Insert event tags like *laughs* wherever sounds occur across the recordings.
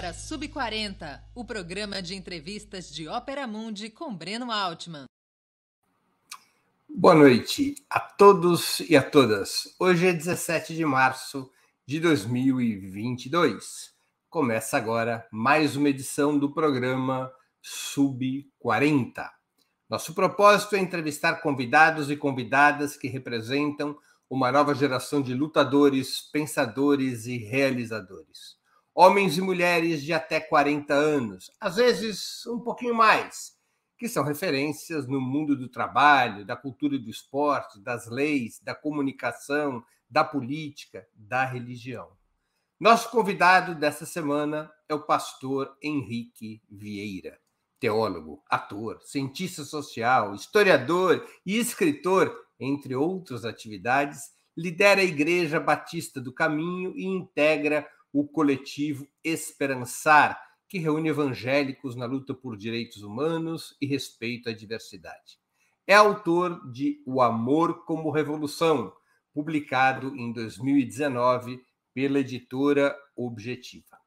agora Sub 40, o programa de entrevistas de Ópera Mundi com Breno Altman. Boa noite a todos e a todas. Hoje é 17 de março de 2022. Começa agora mais uma edição do programa Sub 40. Nosso propósito é entrevistar convidados e convidadas que representam uma nova geração de lutadores, pensadores e realizadores homens e mulheres de até 40 anos, às vezes um pouquinho mais, que são referências no mundo do trabalho, da cultura do esporte, das leis, da comunicação, da política, da religião. Nosso convidado dessa semana é o pastor Henrique Vieira, teólogo, ator, cientista social, historiador e escritor, entre outras atividades, lidera a Igreja Batista do Caminho e integra o coletivo Esperançar, que reúne evangélicos na luta por direitos humanos e respeito à diversidade. É autor de O Amor como Revolução, publicado em 2019 pela editora Objetiva.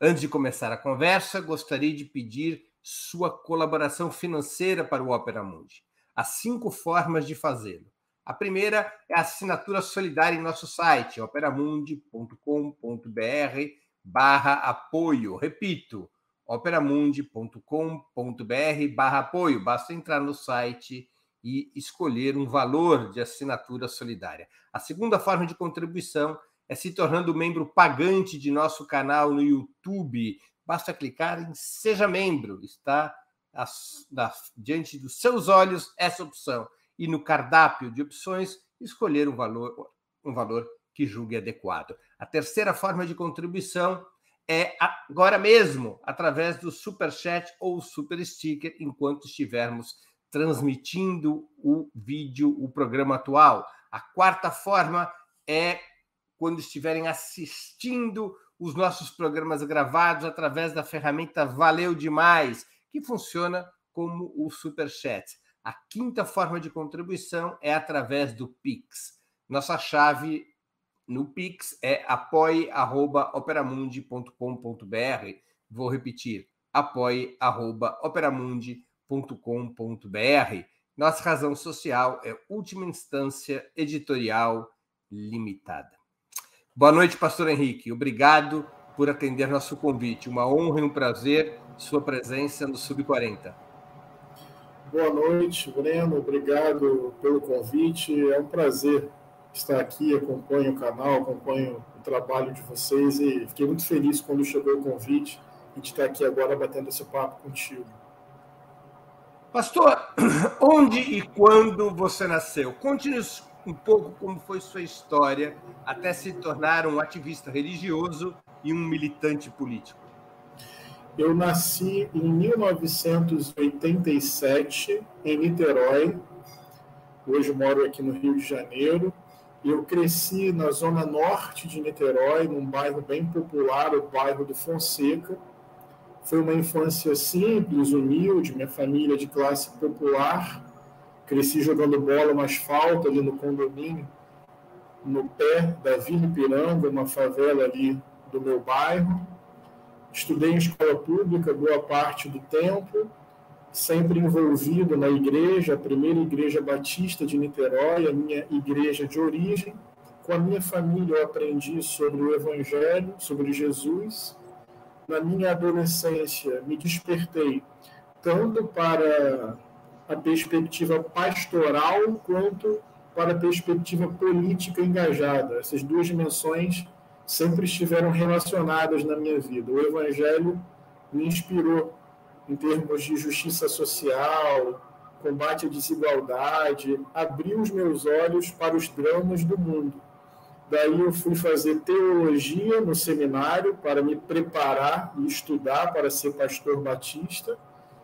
Antes de começar a conversa, gostaria de pedir sua colaboração financeira para o Opera Mundi. Há cinco formas de fazê-lo. A primeira é a assinatura solidária em nosso site, operamundi.com.br barra apoio. Repito, operamundi.com.br barra apoio. Basta entrar no site e escolher um valor de assinatura solidária. A segunda forma de contribuição é se tornando membro pagante de nosso canal no YouTube. Basta clicar em Seja Membro. Está diante dos seus olhos essa opção e no cardápio de opções escolher um valor, um valor que julgue adequado. A terceira forma de contribuição é agora mesmo, através do Super Chat ou Super Sticker, enquanto estivermos transmitindo o vídeo, o programa atual. A quarta forma é quando estiverem assistindo os nossos programas gravados através da ferramenta Valeu Demais, que funciona como o Super Chat. A quinta forma de contribuição é através do Pix. Nossa chave no Pix é apoie.operamundi.com.br. Vou repetir, apoie.operamundi.com.br. Nossa razão social é Última Instância Editorial Limitada. Boa noite, pastor Henrique. Obrigado por atender nosso convite. Uma honra e um prazer sua presença no Sub 40. Boa noite, Breno. Obrigado pelo convite. É um prazer estar aqui. Acompanho o canal, acompanho o trabalho de vocês e fiquei muito feliz quando chegou o convite e de estar aqui agora batendo esse papo contigo. Pastor, *clears throat* onde e quando você nasceu? Conte-nos um pouco como foi sua história até se tornar um ativista religioso e um militante político. Eu nasci em 1987 em Niterói. Hoje moro aqui no Rio de Janeiro. Eu cresci na zona norte de Niterói, num bairro bem popular, o bairro do Fonseca. Foi uma infância simples, humilde, minha família de classe popular. Cresci jogando bola no asfalto ali no condomínio, no pé da Vila Ipiranga, uma favela ali do meu bairro Estudei em escola pública boa parte do tempo, sempre envolvido na igreja, a primeira igreja batista de Niterói, a minha igreja de origem. Com a minha família eu aprendi sobre o Evangelho, sobre Jesus. Na minha adolescência me despertei tanto para a perspectiva pastoral quanto para a perspectiva política engajada. Essas duas dimensões sempre estiveram relacionadas na minha vida. O Evangelho me inspirou em termos de justiça social, combate à desigualdade, abriu os meus olhos para os dramas do mundo. Daí eu fui fazer teologia no seminário para me preparar e estudar para ser pastor batista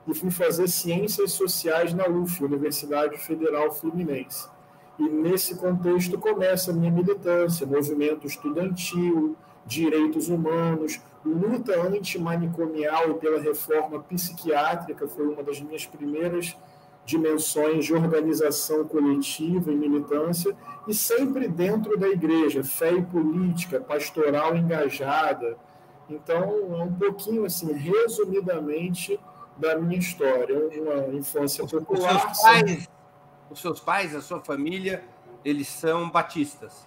e fui fazer ciências sociais na UF, Universidade Federal Fluminense. E nesse contexto começa a minha militância, movimento estudantil, direitos humanos, luta antimanicomial e pela reforma psiquiátrica foi uma das minhas primeiras dimensões de organização coletiva e militância, e sempre dentro da igreja, fé e política, pastoral engajada, Então, é um pouquinho, assim, resumidamente, da minha história. Uma infância popular. Os seus pais, os seus pais a sua família, eles são batistas?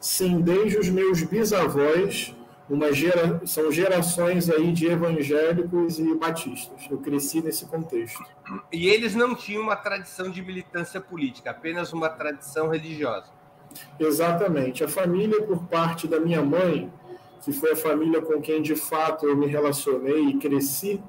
Sim, desde os meus bisavós, uma gera, são gerações aí de evangélicos e batistas. Eu cresci nesse contexto. E eles não tinham uma tradição de militância política, apenas uma tradição religiosa. Exatamente. A família, por parte da minha mãe, que foi a família com quem de fato eu me relacionei e cresci,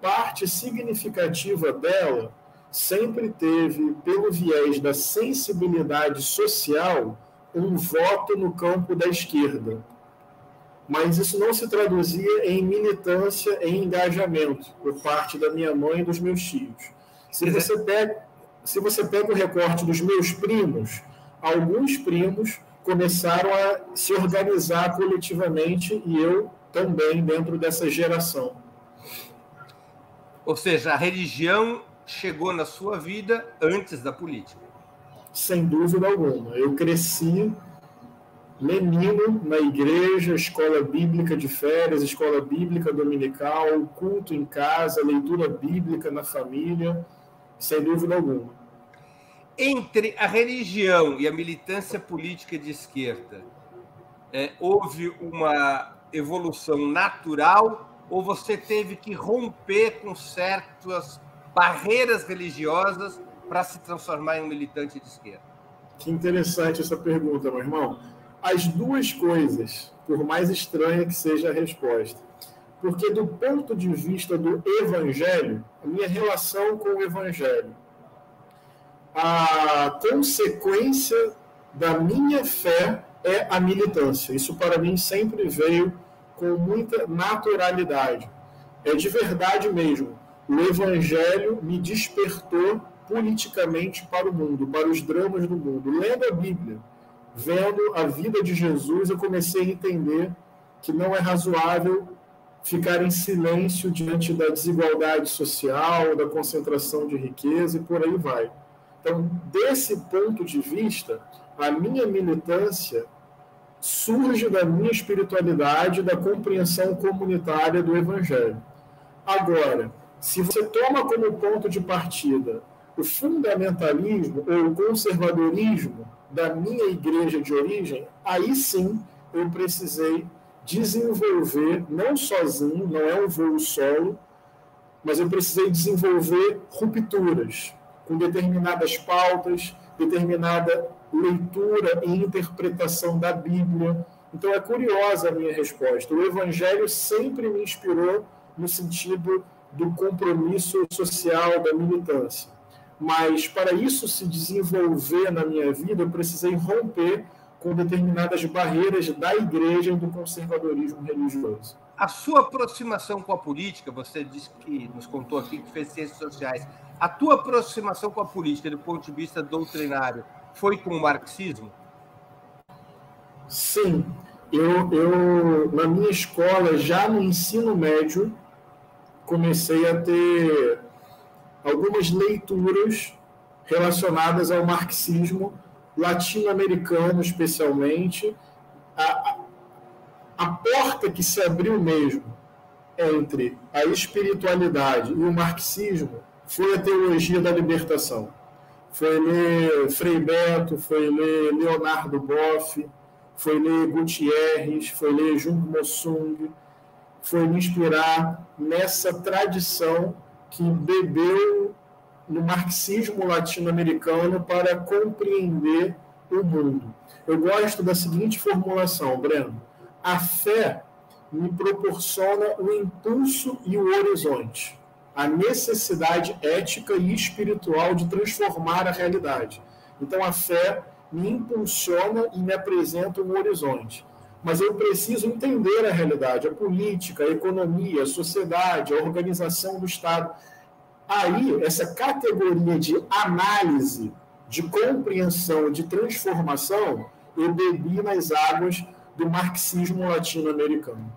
parte significativa dela sempre teve, pelo viés da sensibilidade social, um voto no campo da esquerda. Mas isso não se traduzia em militância, em engajamento por parte da minha mãe e dos meus tios. Se você pega, se você pega o recorte dos meus primos, alguns primos começaram a se organizar coletivamente e eu também dentro dessa geração. Ou seja, a religião chegou na sua vida antes da política. Sem dúvida alguma. Eu cresci menino na igreja, escola bíblica de férias, escola bíblica dominical, culto em casa, leitura bíblica na família, sem dúvida alguma. Entre a religião e a militância política de esquerda, é, houve uma evolução natural ou você teve que romper com certas barreiras religiosas para se transformar em um militante de esquerda? Que interessante essa pergunta, meu irmão. As duas coisas, por mais estranha que seja a resposta. Porque, do ponto de vista do evangelho, a minha relação com o evangelho, a consequência da minha fé é a militância. Isso, para mim, sempre veio com muita naturalidade. É de verdade mesmo. O Evangelho me despertou politicamente para o mundo, para os dramas do mundo. Lendo a Bíblia, vendo a vida de Jesus, eu comecei a entender que não é razoável ficar em silêncio diante da desigualdade social, da concentração de riqueza e por aí vai. Então, desse ponto de vista, a minha militância surge da minha espiritualidade, da compreensão comunitária do Evangelho. Agora, se você toma como ponto de partida o fundamentalismo ou o conservadorismo da minha igreja de origem, aí sim eu precisei desenvolver, não sozinho, não é um voo solo, mas eu precisei desenvolver rupturas com determinadas pautas, determinada leitura e interpretação da Bíblia. Então é curiosa a minha resposta. O Evangelho sempre me inspirou no sentido do compromisso social, da militância. Mas para isso se desenvolver na minha vida, eu precisei romper com determinadas barreiras da igreja e do conservadorismo religioso. A sua aproximação com a política, você disse que nos contou aqui que fez ciências sociais. A tua aproximação com a política, do ponto de vista doutrinário, foi com o marxismo? Sim. Eu, eu, na minha escola, já no ensino médio, comecei a ter algumas leituras relacionadas ao marxismo latino-americano, especialmente. A, a porta que se abriu mesmo entre a espiritualidade e o marxismo foi a teologia da libertação foi ler Frei Beto, foi ler Leonardo Boff, foi ler Gutierrez, foi ler Jung Mossung, foi me inspirar nessa tradição que bebeu no marxismo latino-americano para compreender o mundo. Eu gosto da seguinte formulação, Breno: a fé me proporciona o impulso e o horizonte a necessidade ética e espiritual de transformar a realidade. Então a fé me impulsiona e me apresenta um horizonte. Mas eu preciso entender a realidade, a política, a economia, a sociedade, a organização do Estado. Aí, essa categoria de análise, de compreensão, de transformação, eu bebi nas águas do marxismo latino-americano.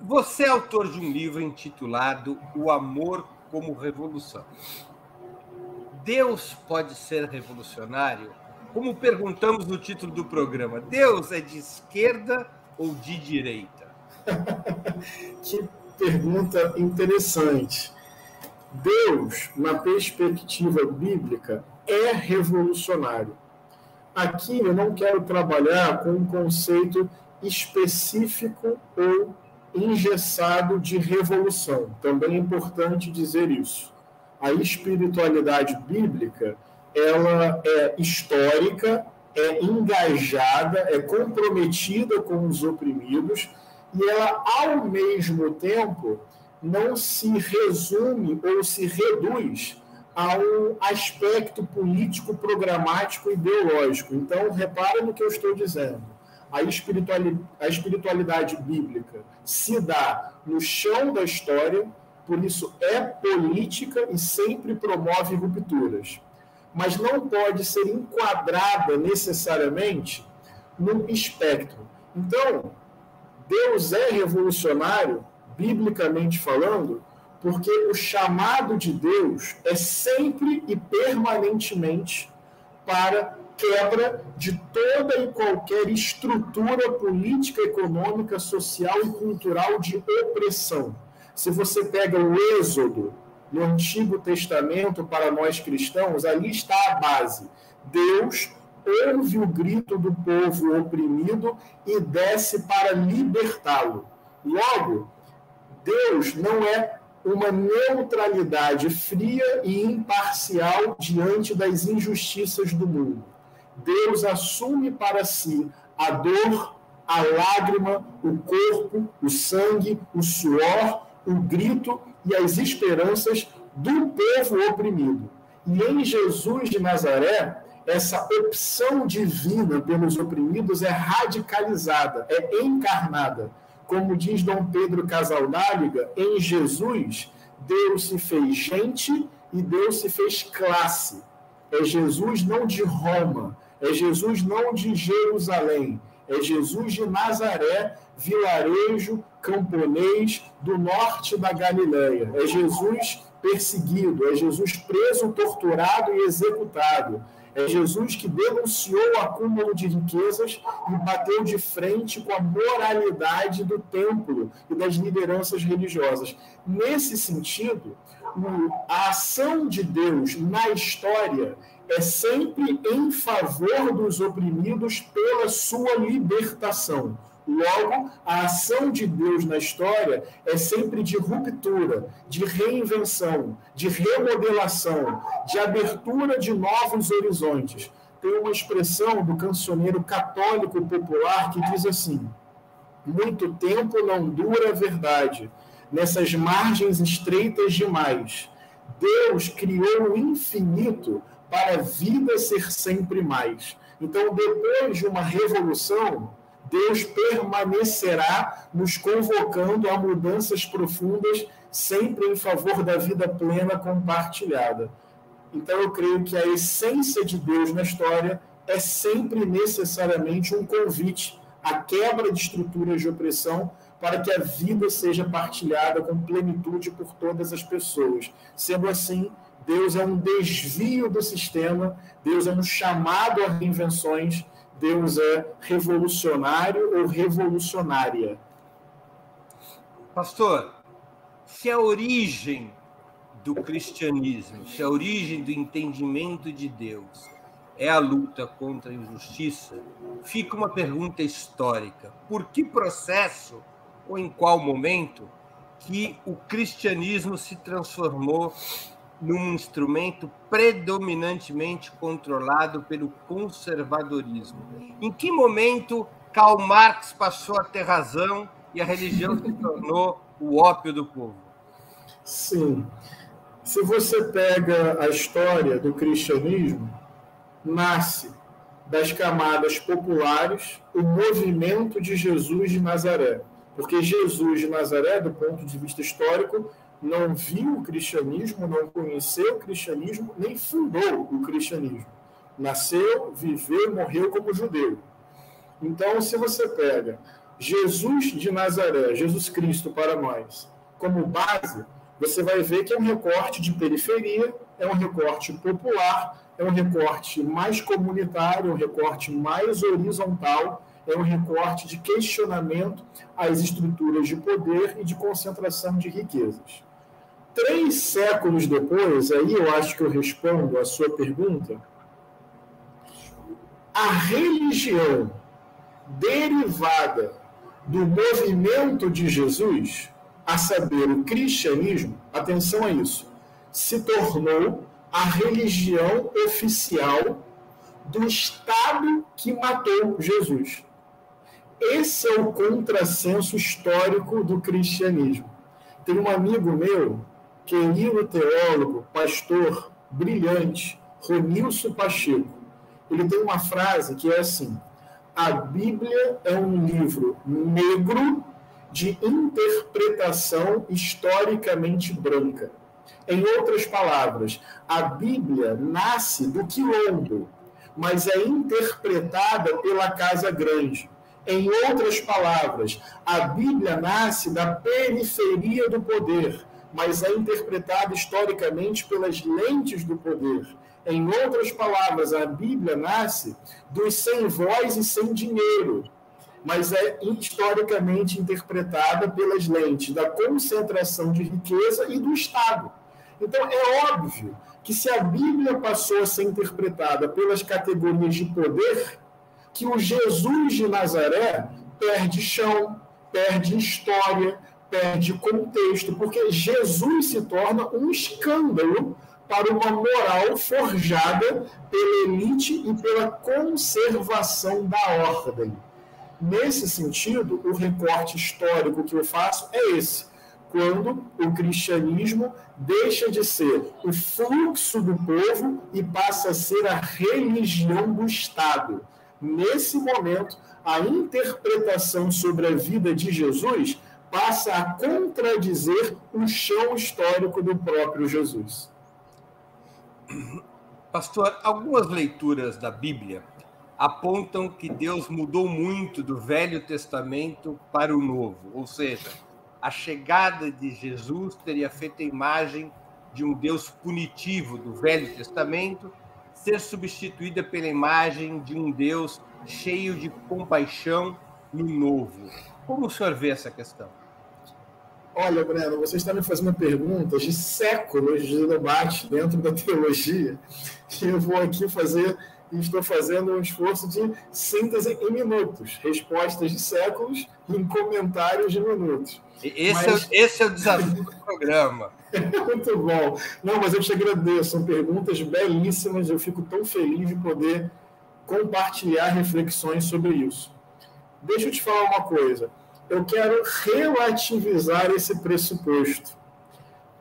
Você é autor de um livro intitulado O Amor como Revolução. Deus pode ser revolucionário? Como perguntamos no título do programa, Deus é de esquerda ou de direita? *laughs* que pergunta interessante. Deus, na perspectiva bíblica, é revolucionário. Aqui eu não quero trabalhar com um conceito específico ou engessado de revolução. Também é importante dizer isso. A espiritualidade bíblica, ela é histórica, é engajada, é comprometida com os oprimidos e ela, ao mesmo tempo, não se resume ou se reduz a um aspecto político, programático, ideológico. Então, repara no que eu estou dizendo. A espiritualidade, a espiritualidade bíblica se dá no chão da história, por isso é política e sempre promove rupturas. Mas não pode ser enquadrada necessariamente num espectro. Então, Deus é revolucionário, biblicamente falando, porque o chamado de Deus é sempre e permanentemente para quebra de toda e qualquer estrutura política, econômica, social e cultural de opressão. Se você pega o Êxodo no Antigo Testamento para nós cristãos, ali está a base. Deus ouve o grito do povo oprimido e desce para libertá-lo. Logo, Deus não é uma neutralidade fria e imparcial diante das injustiças do mundo. Deus assume para si a dor, a lágrima, o corpo, o sangue, o suor, o grito e as esperanças do povo oprimido. E em Jesus de Nazaré, essa opção divina pelos oprimidos é radicalizada, é encarnada. Como diz Dom Pedro Casaldáliga, em Jesus, Deus se fez gente e Deus se fez classe. É Jesus não de Roma, é Jesus não de Jerusalém, é Jesus de Nazaré, vilarejo camponês do norte da Galileia. É Jesus perseguido, é Jesus preso, torturado e executado. É Jesus que denunciou o acúmulo de riquezas e bateu de frente com a moralidade do templo e das lideranças religiosas. Nesse sentido, a ação de Deus na história é sempre em favor dos oprimidos pela sua libertação. Logo, a ação de Deus na história é sempre de ruptura, de reinvenção, de remodelação, de abertura de novos horizontes. Tem uma expressão do cancioneiro católico popular que diz assim: muito tempo não dura a verdade, nessas margens estreitas demais. Deus criou o infinito para a vida ser sempre mais. Então, depois de uma revolução, Deus permanecerá nos convocando a mudanças profundas, sempre em favor da vida plena compartilhada. Então, eu creio que a essência de Deus na história é sempre necessariamente um convite à quebra de estruturas de opressão para que a vida seja partilhada com plenitude por todas as pessoas. Sendo assim, Deus é um desvio do sistema, Deus é um chamado a reinvenções Deus é revolucionário ou revolucionária? Pastor, se a origem do cristianismo, se a origem do entendimento de Deus é a luta contra a injustiça, fica uma pergunta histórica: por que processo ou em qual momento que o cristianismo se transformou num instrumento predominantemente controlado pelo conservadorismo. Em que momento Karl Marx passou a ter razão e a religião se tornou o ópio do povo? Sim. Se você pega a história do cristianismo, nasce das camadas populares o movimento de Jesus de Nazaré. Porque Jesus de Nazaré, do ponto de vista histórico, não viu o cristianismo, não conheceu o cristianismo, nem fundou o cristianismo. Nasceu, viveu, morreu como judeu. Então, se você pega Jesus de Nazaré, Jesus Cristo para nós, como base, você vai ver que é um recorte de periferia, é um recorte popular, é um recorte mais comunitário, um recorte mais horizontal, é um recorte de questionamento às estruturas de poder e de concentração de riquezas. Três séculos depois, aí eu acho que eu respondo a sua pergunta, a religião derivada do movimento de Jesus, a saber, o cristianismo, atenção a isso, se tornou a religião oficial do Estado que matou Jesus. Esse é o contrassenso histórico do cristianismo. Tem um amigo meu, querido teólogo, pastor, brilhante, Ronilson Pacheco. Ele tem uma frase que é assim: a Bíblia é um livro negro de interpretação historicamente branca. Em outras palavras, a Bíblia nasce do quilombo, mas é interpretada pela Casa Grande. Em outras palavras, a Bíblia nasce da periferia do poder, mas é interpretada historicamente pelas lentes do poder. Em outras palavras, a Bíblia nasce dos sem voz e sem dinheiro, mas é historicamente interpretada pelas lentes da concentração de riqueza e do Estado. Então, é óbvio que se a Bíblia passou a ser interpretada pelas categorias de poder, que o Jesus de Nazaré perde chão, perde história, perde contexto, porque Jesus se torna um escândalo para uma moral forjada pela elite e pela conservação da ordem. Nesse sentido, o recorte histórico que eu faço é esse. Quando o cristianismo deixa de ser o fluxo do povo e passa a ser a religião do Estado. Nesse momento, a interpretação sobre a vida de Jesus passa a contradizer o chão histórico do próprio Jesus. Pastor, algumas leituras da Bíblia apontam que Deus mudou muito do Velho Testamento para o Novo, ou seja, a chegada de Jesus teria feito a imagem de um Deus punitivo do Velho Testamento ser substituída pela imagem de um Deus cheio de compaixão no Novo. Como o senhor vê essa questão? Olha, Breno, você está me fazendo perguntas de séculos de debate dentro da teologia, e eu vou aqui fazer, estou fazendo um esforço de síntese em minutos, respostas de séculos em comentários de minutos. Esse, mas... é, *laughs* esse é o desafio do programa. *laughs* Muito bom. Não, mas eu te agradeço, são perguntas belíssimas, eu fico tão feliz de poder compartilhar reflexões sobre isso. Deixa eu te falar uma coisa eu quero relativizar esse pressuposto.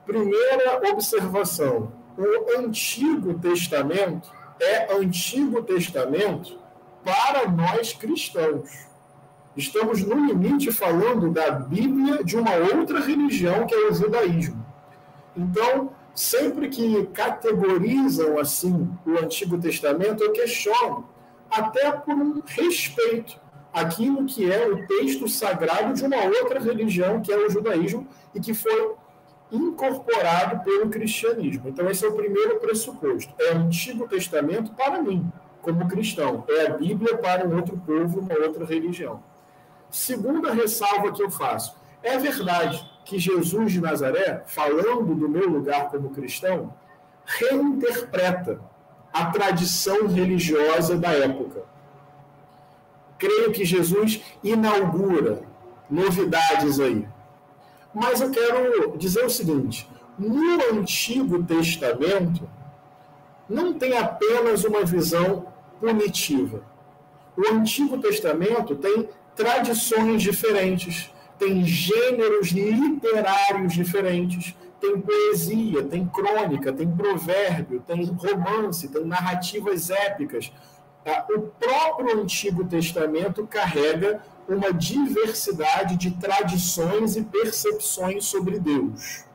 Primeira observação: o Antigo Testamento é Antigo Testamento para nós cristãos. Estamos, no limite, falando da Bíblia de uma outra religião, que é o judaísmo. Então, sempre que categorizam assim o Antigo Testamento, eu questiono, até por um respeito aquilo que é o texto sagrado de uma outra religião, que é o judaísmo, e que foi incorporado pelo cristianismo. Então, esse é o primeiro pressuposto. É o Antigo Testamento para mim, como cristão. É a Bíblia para um outro povo, uma outra religião. Segunda ressalva que eu faço. É verdade que Jesus de Nazaré, falando do meu lugar como cristão, reinterpreta a tradição religiosa da época creio que Jesus inaugura novidades aí. Mas eu quero dizer o seguinte: no Antigo Testamento, não tem apenas uma visão punitiva. O Antigo Testamento tem tradições diferentes, tem gêneros literários diferentes, tem poesia, tem crônica, tem provérbio, tem romance, tem narrativas épicas, Tá? O próprio Antigo Testamento carrega uma diversidade de tradições e percepções sobre Deus.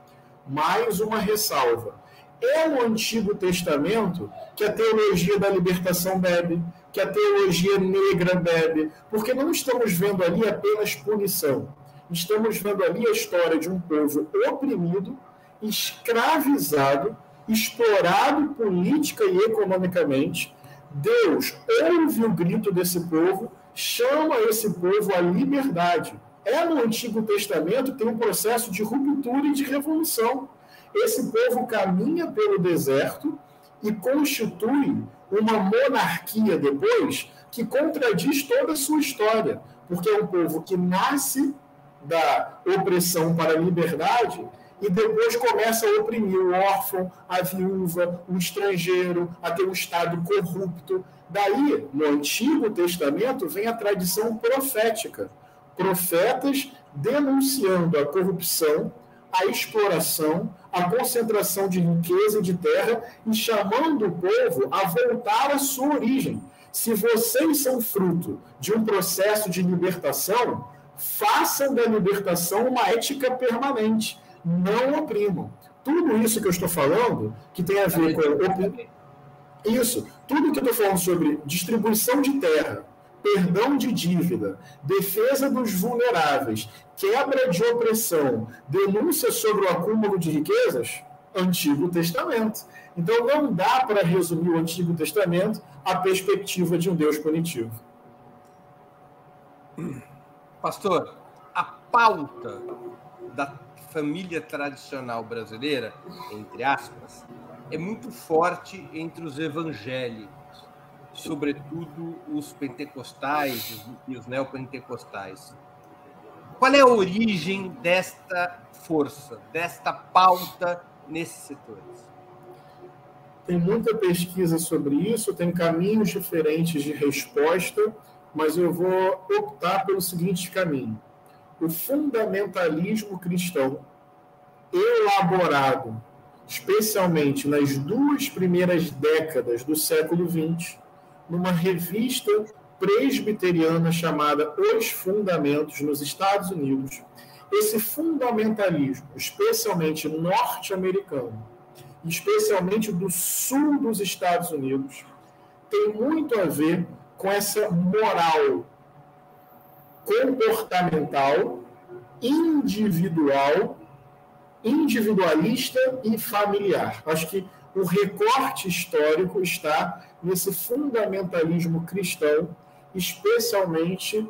Mais uma ressalva. É no Antigo Testamento que a teologia da libertação bebe, que a teologia negra bebe, porque não estamos vendo ali apenas punição. Estamos vendo ali a história de um povo oprimido, escravizado, explorado política e economicamente, Deus ouve o grito desse povo, chama esse povo à liberdade. É no Antigo Testamento tem um processo de ruptura e de revolução. Esse povo caminha pelo deserto e constitui uma monarquia depois que contradiz toda a sua história, porque é um povo que nasce da opressão para a liberdade e depois começa a oprimir o órfão, a viúva, o estrangeiro, a ter um Estado corrupto. Daí, no Antigo Testamento, vem a tradição profética. Profetas denunciando a corrupção, a exploração, a concentração de riqueza e de terra e chamando o povo a voltar à sua origem. Se vocês são fruto de um processo de libertação, façam da libertação uma ética permanente não oprimam. Tudo isso que eu estou falando, que tem a ver com. Isso, tudo que eu estou falando sobre distribuição de terra, perdão de dívida, defesa dos vulneráveis, quebra de opressão, denúncia sobre o acúmulo de riquezas, Antigo Testamento. Então não dá para resumir o Antigo Testamento a perspectiva de um Deus punitivo. Pastor, a pauta da família tradicional brasileira, entre aspas, é muito forte entre os evangélicos, sobretudo os pentecostais e os neopentecostais. Qual é a origem desta força, desta pauta nesses setores? Tem muita pesquisa sobre isso, tem caminhos diferentes de resposta, mas eu vou optar pelo seguinte caminho o fundamentalismo cristão, elaborado especialmente nas duas primeiras décadas do século XX, numa revista presbiteriana chamada Os Fundamentos, nos Estados Unidos. Esse fundamentalismo, especialmente norte-americano, especialmente do sul dos Estados Unidos, tem muito a ver com essa moral comportamental, individual, individualista e familiar. Acho que o recorte histórico está nesse fundamentalismo cristão, especialmente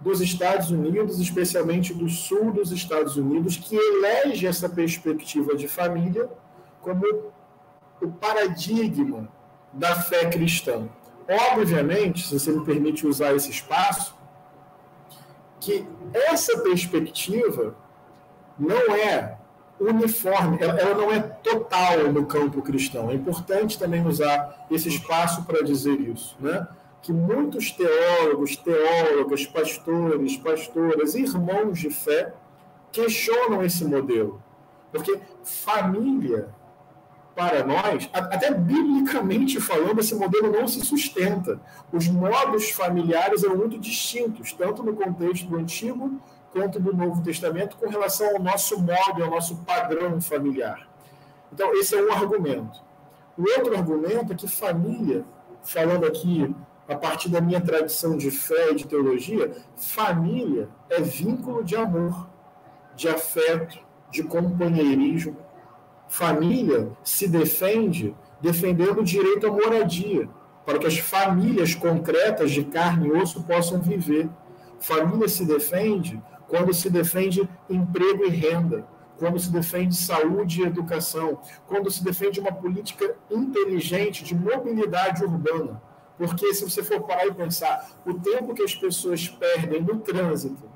dos Estados Unidos, especialmente do sul dos Estados Unidos, que elege essa perspectiva de família como o paradigma da fé cristã. Obviamente, se você me permite usar esse espaço, que essa perspectiva não é uniforme, ela, não é total no campo cristão. É importante também usar esse espaço para dizer isso, né? Que muitos teólogos, teólogas, pastores, pastoras, irmãos de fé questionam esse modelo. Porque família para nós, até biblicamente falando, esse modelo não se sustenta. Os modos familiares eram muito distintos, tanto no contexto do Antigo quanto do Novo Testamento, com relação ao nosso modo, ao nosso padrão familiar. Então, esse é um argumento. O outro argumento é que família, falando aqui a partir da minha tradição de fé e de teologia, família é vínculo de amor, de afeto, de companheirismo, Família se defende defendendo o direito à moradia, para que as famílias concretas de carne e osso possam viver. Família se defende quando se defende emprego e renda, quando se defende saúde e educação, quando se defende uma política inteligente de mobilidade urbana. Porque se você for parar e pensar, o tempo que as pessoas perdem no trânsito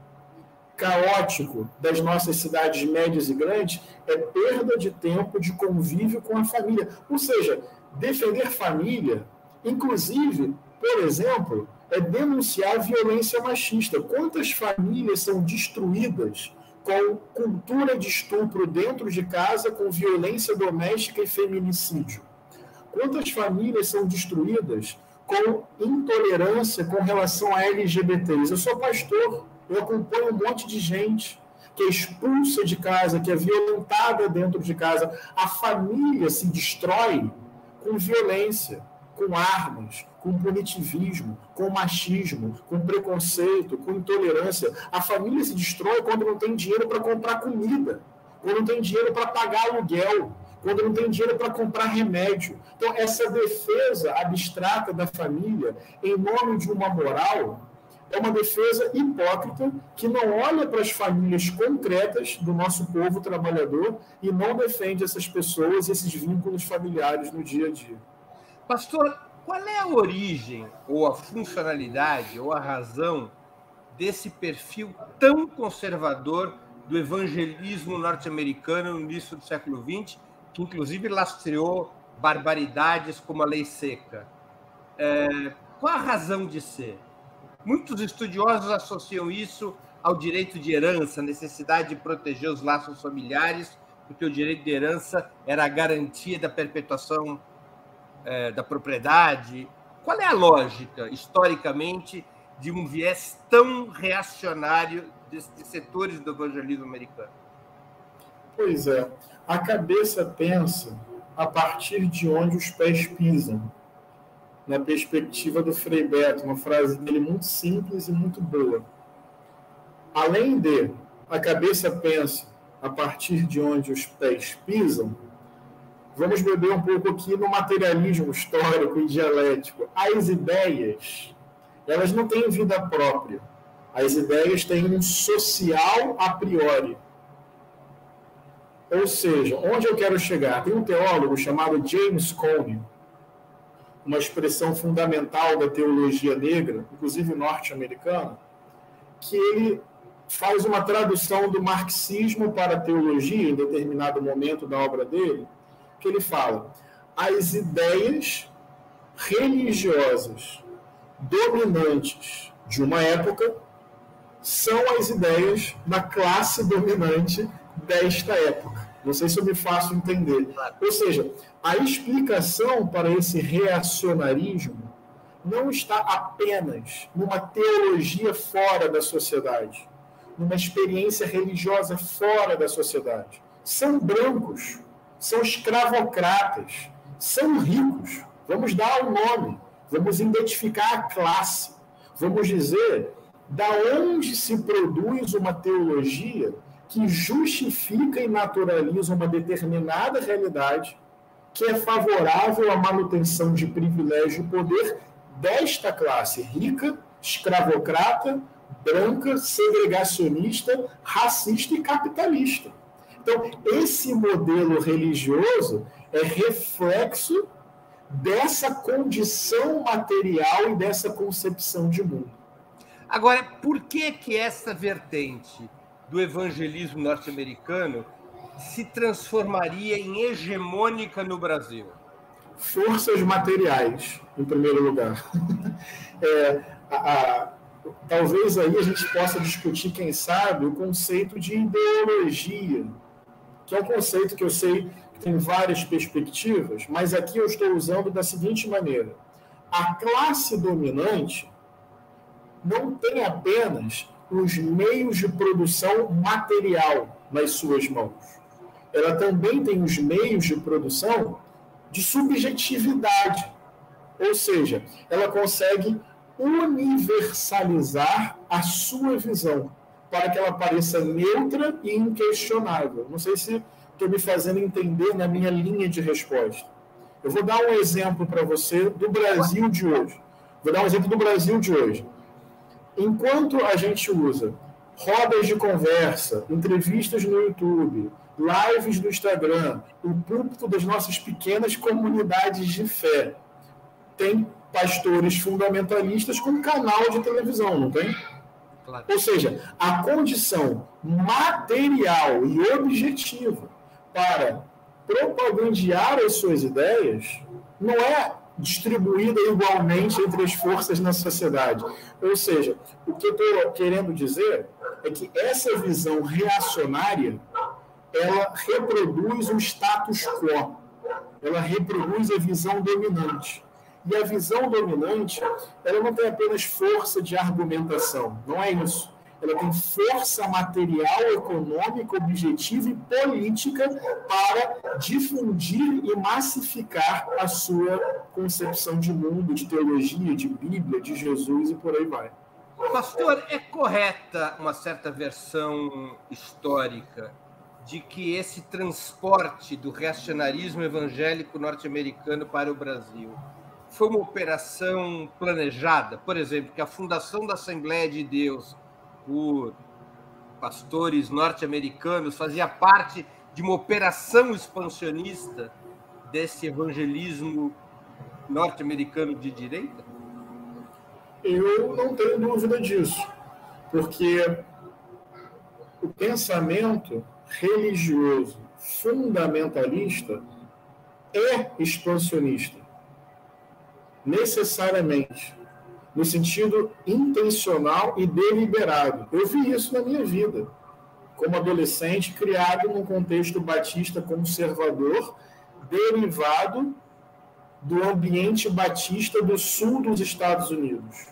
caótico das nossas cidades médias e grandes é perda de tempo de convívio com a família. Ou seja, defender família, inclusive, por exemplo, é denunciar violência machista. Quantas famílias são destruídas com cultura de estupro dentro de casa, com violência doméstica e feminicídio? Quantas famílias são destruídas com intolerância com relação a LGBTs? Eu sou pastor eu acompanho um monte de gente que é expulsa de casa, que é violentada dentro de casa. A família se destrói com violência, com armas, com punitivismo, com machismo, com preconceito, com intolerância. A família se destrói quando não tem dinheiro para comprar comida, quando não tem dinheiro para pagar aluguel, quando não tem dinheiro para comprar remédio. Então, essa defesa abstrata da família, em nome de uma moral, é uma defesa hipócrita que não olha para as famílias concretas do nosso povo trabalhador e não defende essas pessoas, esses vínculos familiares no dia a dia. Pastor, qual é a origem, ou a funcionalidade, ou a razão desse perfil tão conservador do evangelismo norte-americano no início do século XX, que inclusive lastreou barbaridades como a lei seca? É, qual a razão de ser? Muitos estudiosos associam isso ao direito de herança, necessidade de proteger os laços familiares, porque o direito de herança era a garantia da perpetuação é, da propriedade. Qual é a lógica, historicamente, de um viés tão reacionário de setores do evangelismo americano? Pois é, a cabeça pensa a partir de onde os pés pisam na perspectiva do Frei Beto, uma frase dele muito simples e muito boa. Além de a cabeça pensa a partir de onde os pés pisam, vamos beber um pouco aqui no materialismo histórico e dialético. As ideias, elas não têm vida própria. As ideias têm um social a priori. Ou seja, onde eu quero chegar? Tem um teólogo chamado James Cone, uma expressão fundamental da teologia negra, inclusive norte-americana, que ele faz uma tradução do marxismo para a teologia em determinado momento da obra dele, que ele fala: as ideias religiosas dominantes de uma época são as ideias da classe dominante desta época. Não sei se eu me faço entender. Ou seja, a explicação para esse reacionarismo não está apenas numa teologia fora da sociedade, numa experiência religiosa fora da sociedade. São brancos, são escravocratas, são ricos. Vamos dar o um nome, vamos identificar a classe, vamos dizer da onde se produz uma teologia que justifica e naturaliza uma determinada realidade que é favorável à manutenção de privilégio e poder desta classe rica, escravocrata, branca, segregacionista, racista e capitalista. Então, esse modelo religioso é reflexo dessa condição material e dessa concepção de mundo. Agora, por que que essa vertente do evangelismo norte-americano se transformaria em hegemônica no Brasil? Forças materiais, em primeiro lugar. *laughs* É, a, a, talvez aí a gente possa discutir, quem sabe, o conceito de ideologia, que é um conceito que eu sei que tem várias perspectivas, mas aqui eu estou usando da seguinte maneira: a classe dominante não tem apenas os meios de produção material nas suas mãos ela também tem os meios de produção de subjetividade. Ou seja, ela consegue universalizar a sua visão para que ela pareça neutra e inquestionável. Não sei se estou me fazendo entender na minha linha de resposta. Eu vou dar um exemplo para você do Brasil de hoje. Vou dar um exemplo do Brasil de hoje. Enquanto a gente usa rodas de conversa, entrevistas no YouTube, lives no Instagram, o púlpito das nossas pequenas comunidades de fé. Tem pastores fundamentalistas com canal de televisão, não tem? Claro. Ou seja, a condição material e objetiva para propagandear as suas ideias não é distribuída igualmente entre as forças na sociedade. Ou seja, o que eu estou querendo dizer é que essa visão reacionária ela reproduz o status quo, ela reproduz a visão dominante. E a visão dominante, ela não tem apenas força de argumentação, não é isso. Ela tem força material, econômica, objetiva e política para difundir e massificar a sua concepção de mundo, de teologia, de Bíblia, de Jesus e por aí vai. Pastor, é correta uma certa versão histórica de que esse transporte do reacionarismo evangélico norte-americano para o Brasil foi uma operação planejada? Por exemplo, que a fundação da Assembleia de Deus por pastores norte-americanos fazia parte de uma operação expansionista desse evangelismo norte-americano de direita? Eu não tenho dúvida disso, porque o pensamento religioso fundamentalista é expansionista, necessariamente, no sentido intencional e deliberado. Eu vi isso na minha vida, como adolescente, criado num contexto batista conservador, derivado do ambiente batista do sul dos Estados Unidos.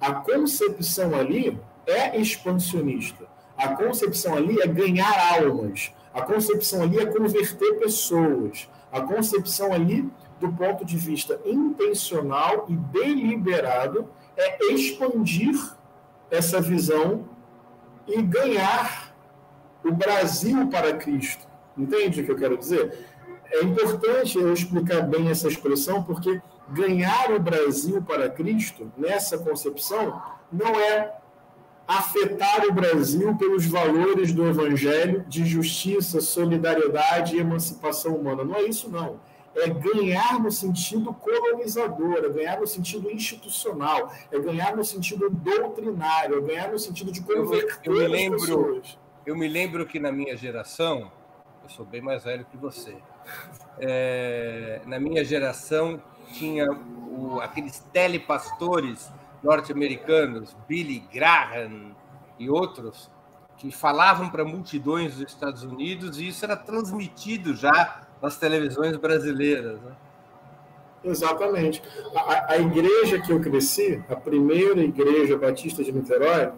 A concepção ali é expansionista. A concepção ali é ganhar almas. A concepção ali é converter pessoas. A concepção ali, do ponto de vista intencional e deliberado, é expandir essa visão e ganhar o Brasil para Cristo. Entende o que eu quero dizer? É importante eu explicar bem essa expressão, porque ganhar o Brasil para Cristo, nessa concepção, não é afetar o Brasil pelos valores do Evangelho de justiça, solidariedade e emancipação humana. Não é isso, não. É ganhar no sentido colonizador, é ganhar no sentido institucional, é ganhar no sentido doutrinário, é ganhar no sentido de converter eu, eu me lembro, pessoas. Eu me lembro que na minha geração, eu sou bem mais velho que você, é, na minha geração tinha o, aqueles telepastores norte-americanos, Billy Graham e outros, que falavam para multidões dos Estados Unidos e isso era transmitido já nas televisões brasileiras. Né? Exatamente. A, a, igreja que eu cresci, a primeira igreja batista de Niterói,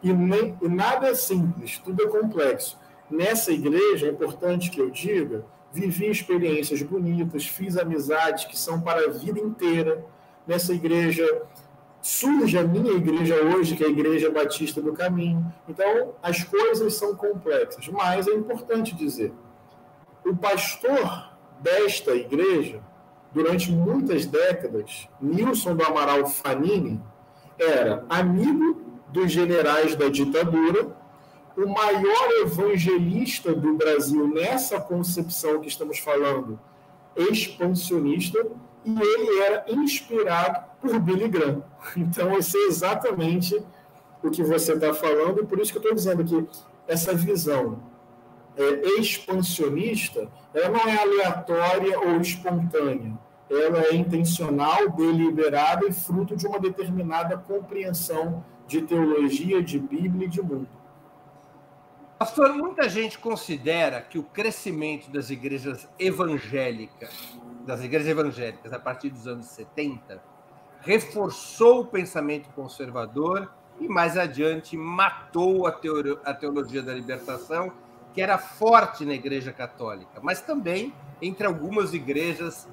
e, nem, e nada é simples, tudo é complexo. Nessa igreja, é importante que eu diga, vivi experiências bonitas, fiz amizades que são para a vida inteira. Nessa igreja surge a minha igreja hoje, que é a Igreja Batista do Caminho. Então, as coisas são complexas, mas é importante dizer: o pastor desta igreja, durante muitas décadas, Nilson do Amaral Fanini, era amigo dos generais da ditadura, o maior evangelista do Brasil nessa concepção que estamos falando, expansionista, e ele era inspirado por Billy Graham. Então, eu sei exatamente o que você está falando, e por isso que eu estou dizendo que essa visão é, expansionista, ela não é aleatória ou espontânea. Ela é intencional, deliberada e fruto de uma determinada compreensão de teologia, de Bíblia e de mundo. Pastor, muita gente considera que o crescimento das igrejas evangélicas, das igrejas evangélicas a partir dos anos 70, reforçou o pensamento conservador e mais adiante matou a, a teologia da libertação, que era forte na Igreja Católica, mas também entre algumas igrejas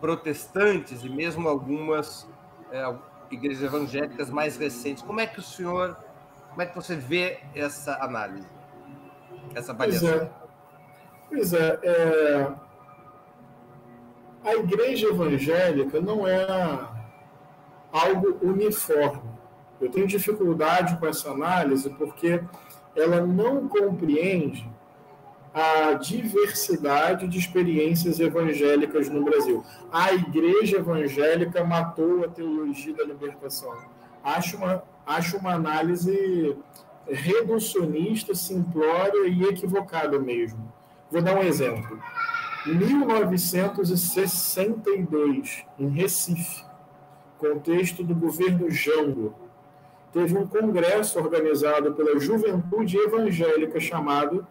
protestantes e mesmo algumas é, igrejas evangélicas mais recentes. Como é que o senhor, como é que você vê essa análise? essa avaliação? Pois é. Pois é, é... A igreja evangélica não é algo uniforme. Eu tenho dificuldade com essa análise porque ela não compreende a diversidade de experiências evangélicas no Brasil. A igreja evangélica matou a teologia da libertação. Acho uma, acho uma análise reducionista, simplória e equivocada mesmo. Vou dar um exemplo. 1962, em Recife, contexto do governo Jango, teve um congresso organizado pela juventude evangélica chamado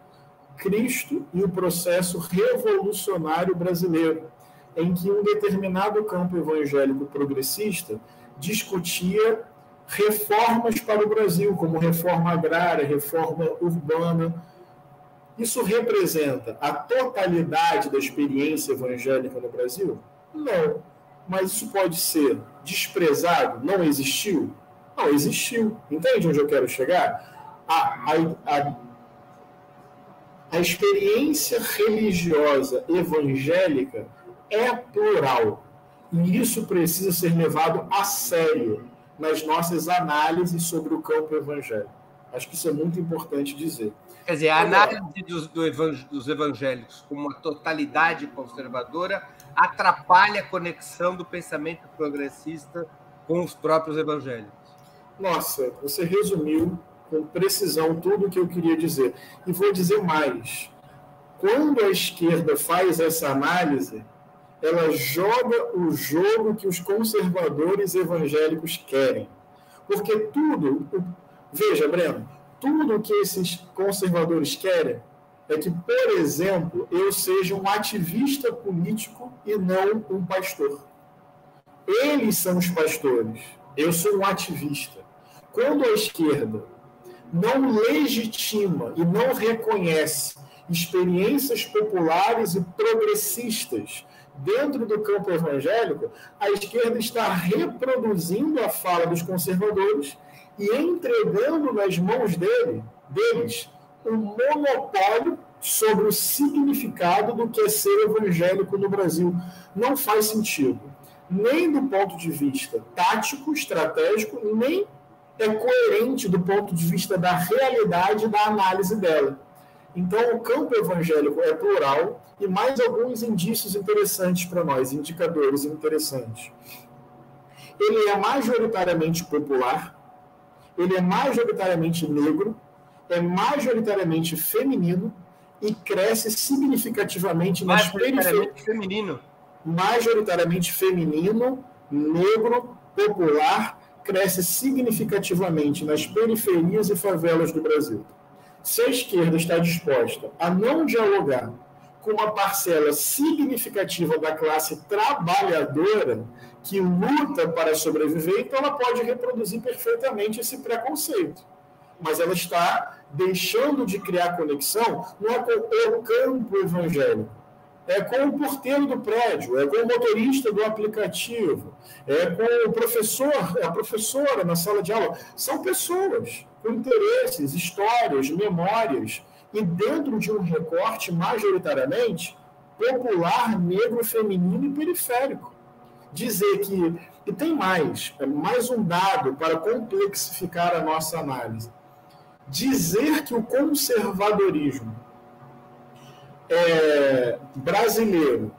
Cristo e o processo revolucionário brasileiro, em que um determinado campo evangélico progressista discutia reformas para o Brasil, como reforma agrária, reforma urbana. Isso representa a totalidade da experiência evangélica no Brasil? Não. Mas isso pode ser desprezado? Não existiu? Não existiu. Entende onde eu quero chegar? A, a, a, a experiência religiosa evangélica é plural. E isso precisa ser levado a sério nas nossas análises sobre o campo evangélico. Acho que isso é muito importante dizer. Quer dizer, a análise dos, dos evangélicos como uma totalidade conservadora atrapalha a conexão do pensamento progressista com os próprios evangélicos. Nossa, você resumiu com precisão tudo o que eu queria dizer. E vou dizer mais. Quando a esquerda faz essa análise, ela joga o jogo que os conservadores evangélicos querem. Porque tudo, veja, Breno, tudo que esses conservadores querem é que, por exemplo, eu seja um ativista político e não um pastor. Eles são os pastores, eu sou um ativista. Quando a esquerda não legitima e não reconhece experiências populares e progressistas dentro do campo evangélico, a esquerda está reproduzindo a fala dos conservadores e entregando nas mãos dele, deles um monopólio sobre o significado do que é ser evangélico no Brasil. Não faz sentido, nem do ponto de vista tático, estratégico, nem é coerente do ponto de vista da realidade da análise dela. Então, o campo evangélico é plural e mais alguns indícios interessantes para nós, indicadores interessantes. Ele é majoritariamente popular, ele é majoritariamente negro, é majoritariamente feminino e cresce significativamente nas periferias. feminino. Majoritariamente feminino, negro, popular, cresce significativamente nas periferias e favelas do Brasil. Se a esquerda está disposta a não dialogar com uma parcela significativa da classe trabalhadora que luta para sobreviver, então ela pode reproduzir perfeitamente esse preconceito. Mas ela está deixando de criar conexão não é com o campo evangélico, é com o porteiro do prédio, é com o motorista do aplicativo, é com o professor, a professora na sala de aula. São pessoas com interesses, histórias, memórias, e dentro de um recorte majoritariamente popular, negro, feminino e periférico. Dizer que. E tem mais, é mais um dado para complexificar a nossa análise. Dizer que o conservadorismo é, brasileiro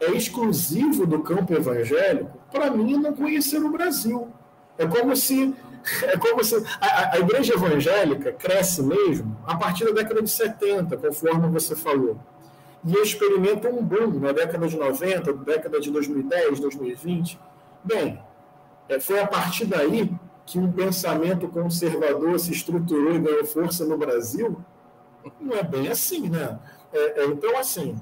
é exclusivo do campo evangélico, para mim, não conhecer o Brasil. É como se, *laughs* é como se a, a, igreja evangélica cresce mesmo a partir da década de 70, conforme você falou. E experimenta um boom na década de 90, década de 2010, 2020. Bem, é, foi a partir daí que um pensamento conservador se estruturou e ganhou força no Brasil. Não é bem assim, né? É, é, então, assim,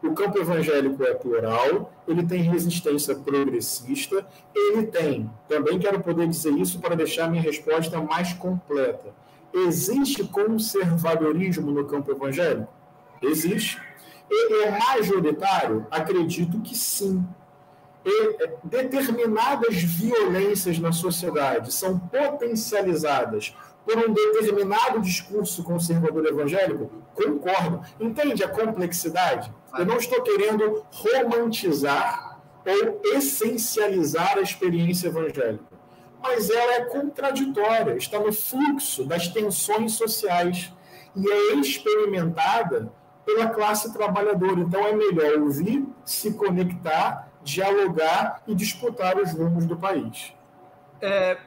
o campo evangélico é plural, ele tem resistência progressista, ele tem, também quero poder dizer isso para deixar minha resposta mais completa. Existe conservadorismo no campo evangélico? Existe. Ele é majoritário? Acredito que sim. E é, determinadas violências na sociedade são potencializadas por um determinado discurso conservador evangélico? Concordo. Entende a complexidade? Eu não estou querendo romantizar ou essencializar a experiência evangélica, mas ela é contraditória, está no fluxo das tensões sociais e é experimentada pela classe trabalhadora. Então é melhor ouvir, se conectar, dialogar e disputar os rumos do país. É,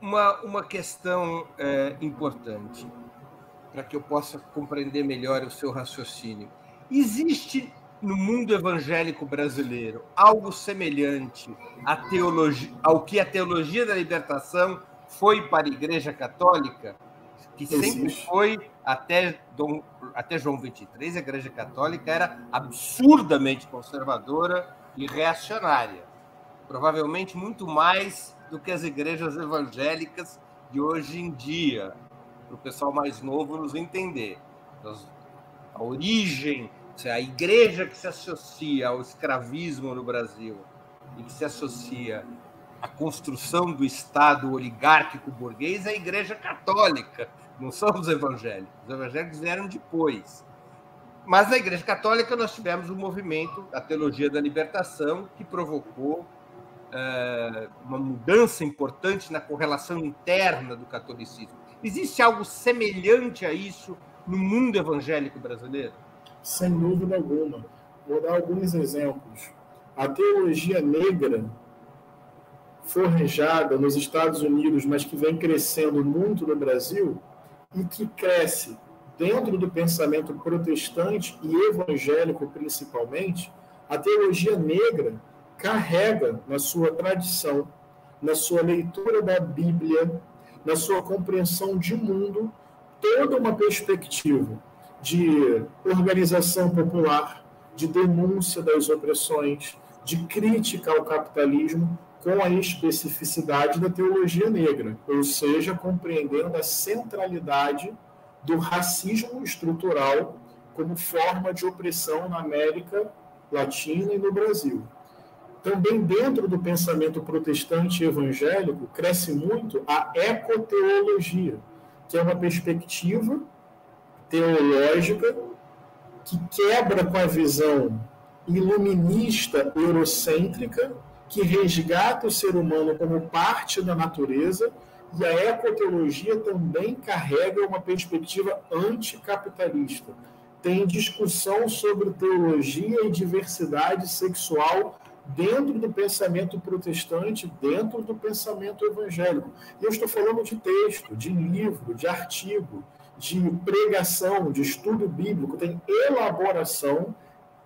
uma, uma questão é, importante para que eu possa compreender melhor o seu raciocínio. Existe no mundo evangélico brasileiro algo semelhante à teologia, ao que a teologia da libertação foi para a Igreja Católica, que sempre foi até, Dom, até João 23, a Igreja Católica era absurdamente conservadora e reacionária. Provavelmente muito mais do que as igrejas evangélicas de hoje em dia, para o pessoal mais novo nos entender. A origem, a igreja que se associa ao escravismo no Brasil e que se associa à construção do Estado oligárquico burguês é a Igreja Católica, não são os evangélicos. Os evangélicos vieram depois. Mas na Igreja Católica nós tivemos um movimento, a Teologia da Libertação, que provocou uma mudança importante na correlação interna do catolicismo. Existe algo semelhante a isso no mundo evangélico brasileiro? Sem dúvida alguma. Vou dar alguns exemplos. A teologia negra, forjada nos Estados Unidos, mas que vem crescendo muito no Brasil, e que cresce dentro do pensamento protestante e evangélico principalmente, a teologia negra carrega na sua tradição, na sua leitura da Bíblia, na sua compreensão de mundo, toda uma perspectiva de organização popular, de denúncia das opressões, de crítica ao capitalismo, com a especificidade da teologia negra, ou seja, compreendendo a centralidade do racismo estrutural como forma de opressão na América Latina e no Brasil. Também dentro do pensamento protestante evangélico cresce muito a ecoteologia, que é uma perspectiva teológica que quebra com a visão iluminista eurocêntrica que resgata o ser humano como parte da natureza e a ecoteologia também carrega uma perspectiva anticapitalista. Tem discussão sobre teologia e diversidade sexual dentro do pensamento protestante, dentro do pensamento evangélico. E eu estou falando de texto, de livro, de artigo, de pregação, de estudo bíblico, tem elaboração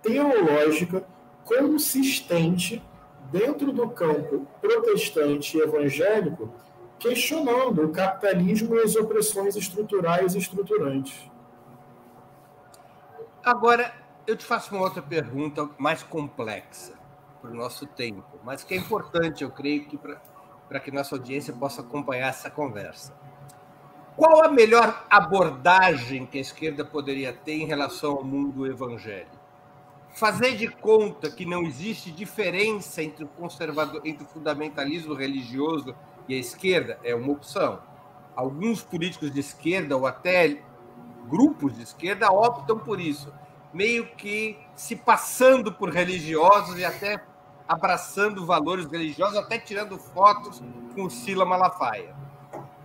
teológica consistente dentro do campo protestante e evangélico questionando o capitalismo e as opressões estruturais e estruturantes. Agora, eu te faço uma outra pergunta mais complexa o nosso tempo, mas que é importante, eu creio, que para que nossa audiência possa acompanhar essa conversa. Qual a melhor abordagem que a esquerda poderia ter em relação ao mundo evangélico? Fazer de conta que não existe diferença entre o conservador, entre o fundamentalismo religioso e a esquerda é uma opção. Alguns políticos de esquerda ou até grupos de esquerda optam por isso, meio que se passando por religiosos e até abraçando valores religiosos, até tirando fotos com Sila Malafaia.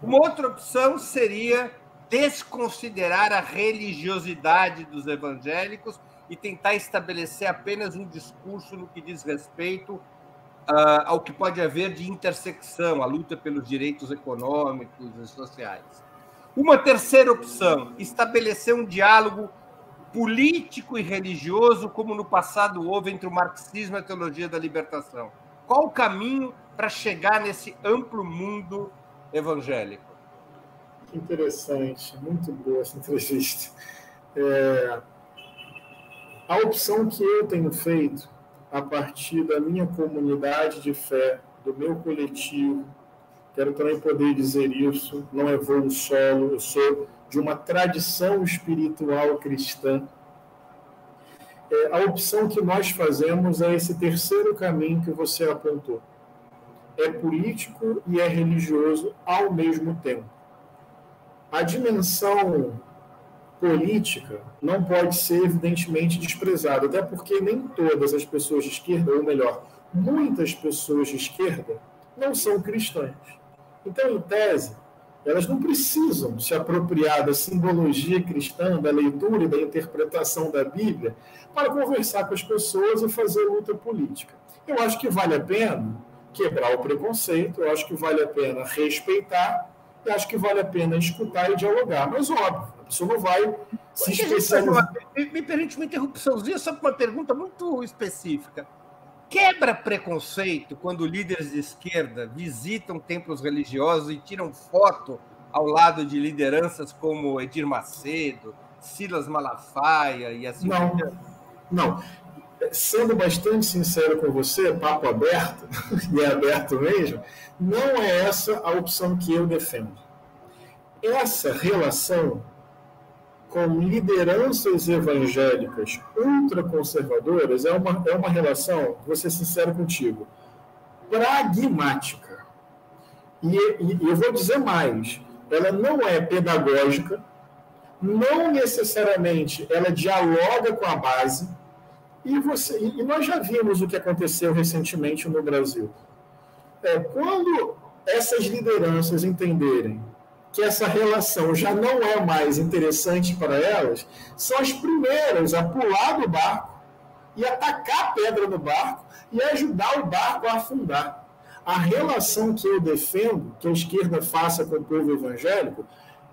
Uma outra opção seria desconsiderar a religiosidade dos evangélicos e tentar estabelecer apenas um discurso no que diz respeito uh, ao que pode haver de intersecção, a luta pelos direitos econômicos e sociais. Uma terceira opção, estabelecer um diálogo político e religioso, como no passado houve entre o marxismo e a teologia da libertação. Qual o caminho para chegar nesse amplo mundo evangélico? Que interessante, muito boa essa entrevista. É... A opção que eu tenho feito a partir da minha comunidade de fé, do meu coletivo. Quero também poder dizer isso, não é voo solo, eu sou de uma tradição espiritual cristã. É, a opção que nós fazemos é esse terceiro caminho que você apontou. É político e é religioso ao mesmo tempo. A dimensão política não pode ser evidentemente desprezada, até porque nem todas as pessoas de esquerda, ou melhor, muitas pessoas de esquerda, não são cristãs. Então, em tese, elas não precisam se apropriar da simbologia cristã, da leitura e da interpretação da Bíblia para conversar com as pessoas e fazer luta política. Eu acho que vale a pena quebrar o preconceito, eu acho que vale a pena respeitar, eu acho que vale a pena escutar e dialogar. Mas, óbvio, pessoa não vai se especializar. Me permite uma interrupçãozinha só para uma pergunta muito específica. Quebra preconceito quando líderes de esquerda visitam templos religiosos e tiram foto ao lado de lideranças como Edir Macedo, Silas Malafaia e assim Não, não. Sendo bastante sincero com você, papo aberto, *laughs* e é aberto mesmo, não é essa a opção que eu defendo. Essa relação com lideranças evangélicas ultraconservadoras é uma, é uma relação, vou ser sincero contigo, pragmática. E, e, eu vou dizer mais, ela não é pedagógica, não necessariamente ela dialoga com a base, e, você, e nós já vimos o que aconteceu recentemente no Brasil. É, quando essas lideranças entenderem que essa relação já não é mais interessante para elas, são as primeiras a pular do barco e atacar a pedra no barco e ajudar o barco a afundar. A relação que eu defendo, que a esquerda faça com o povo evangélico,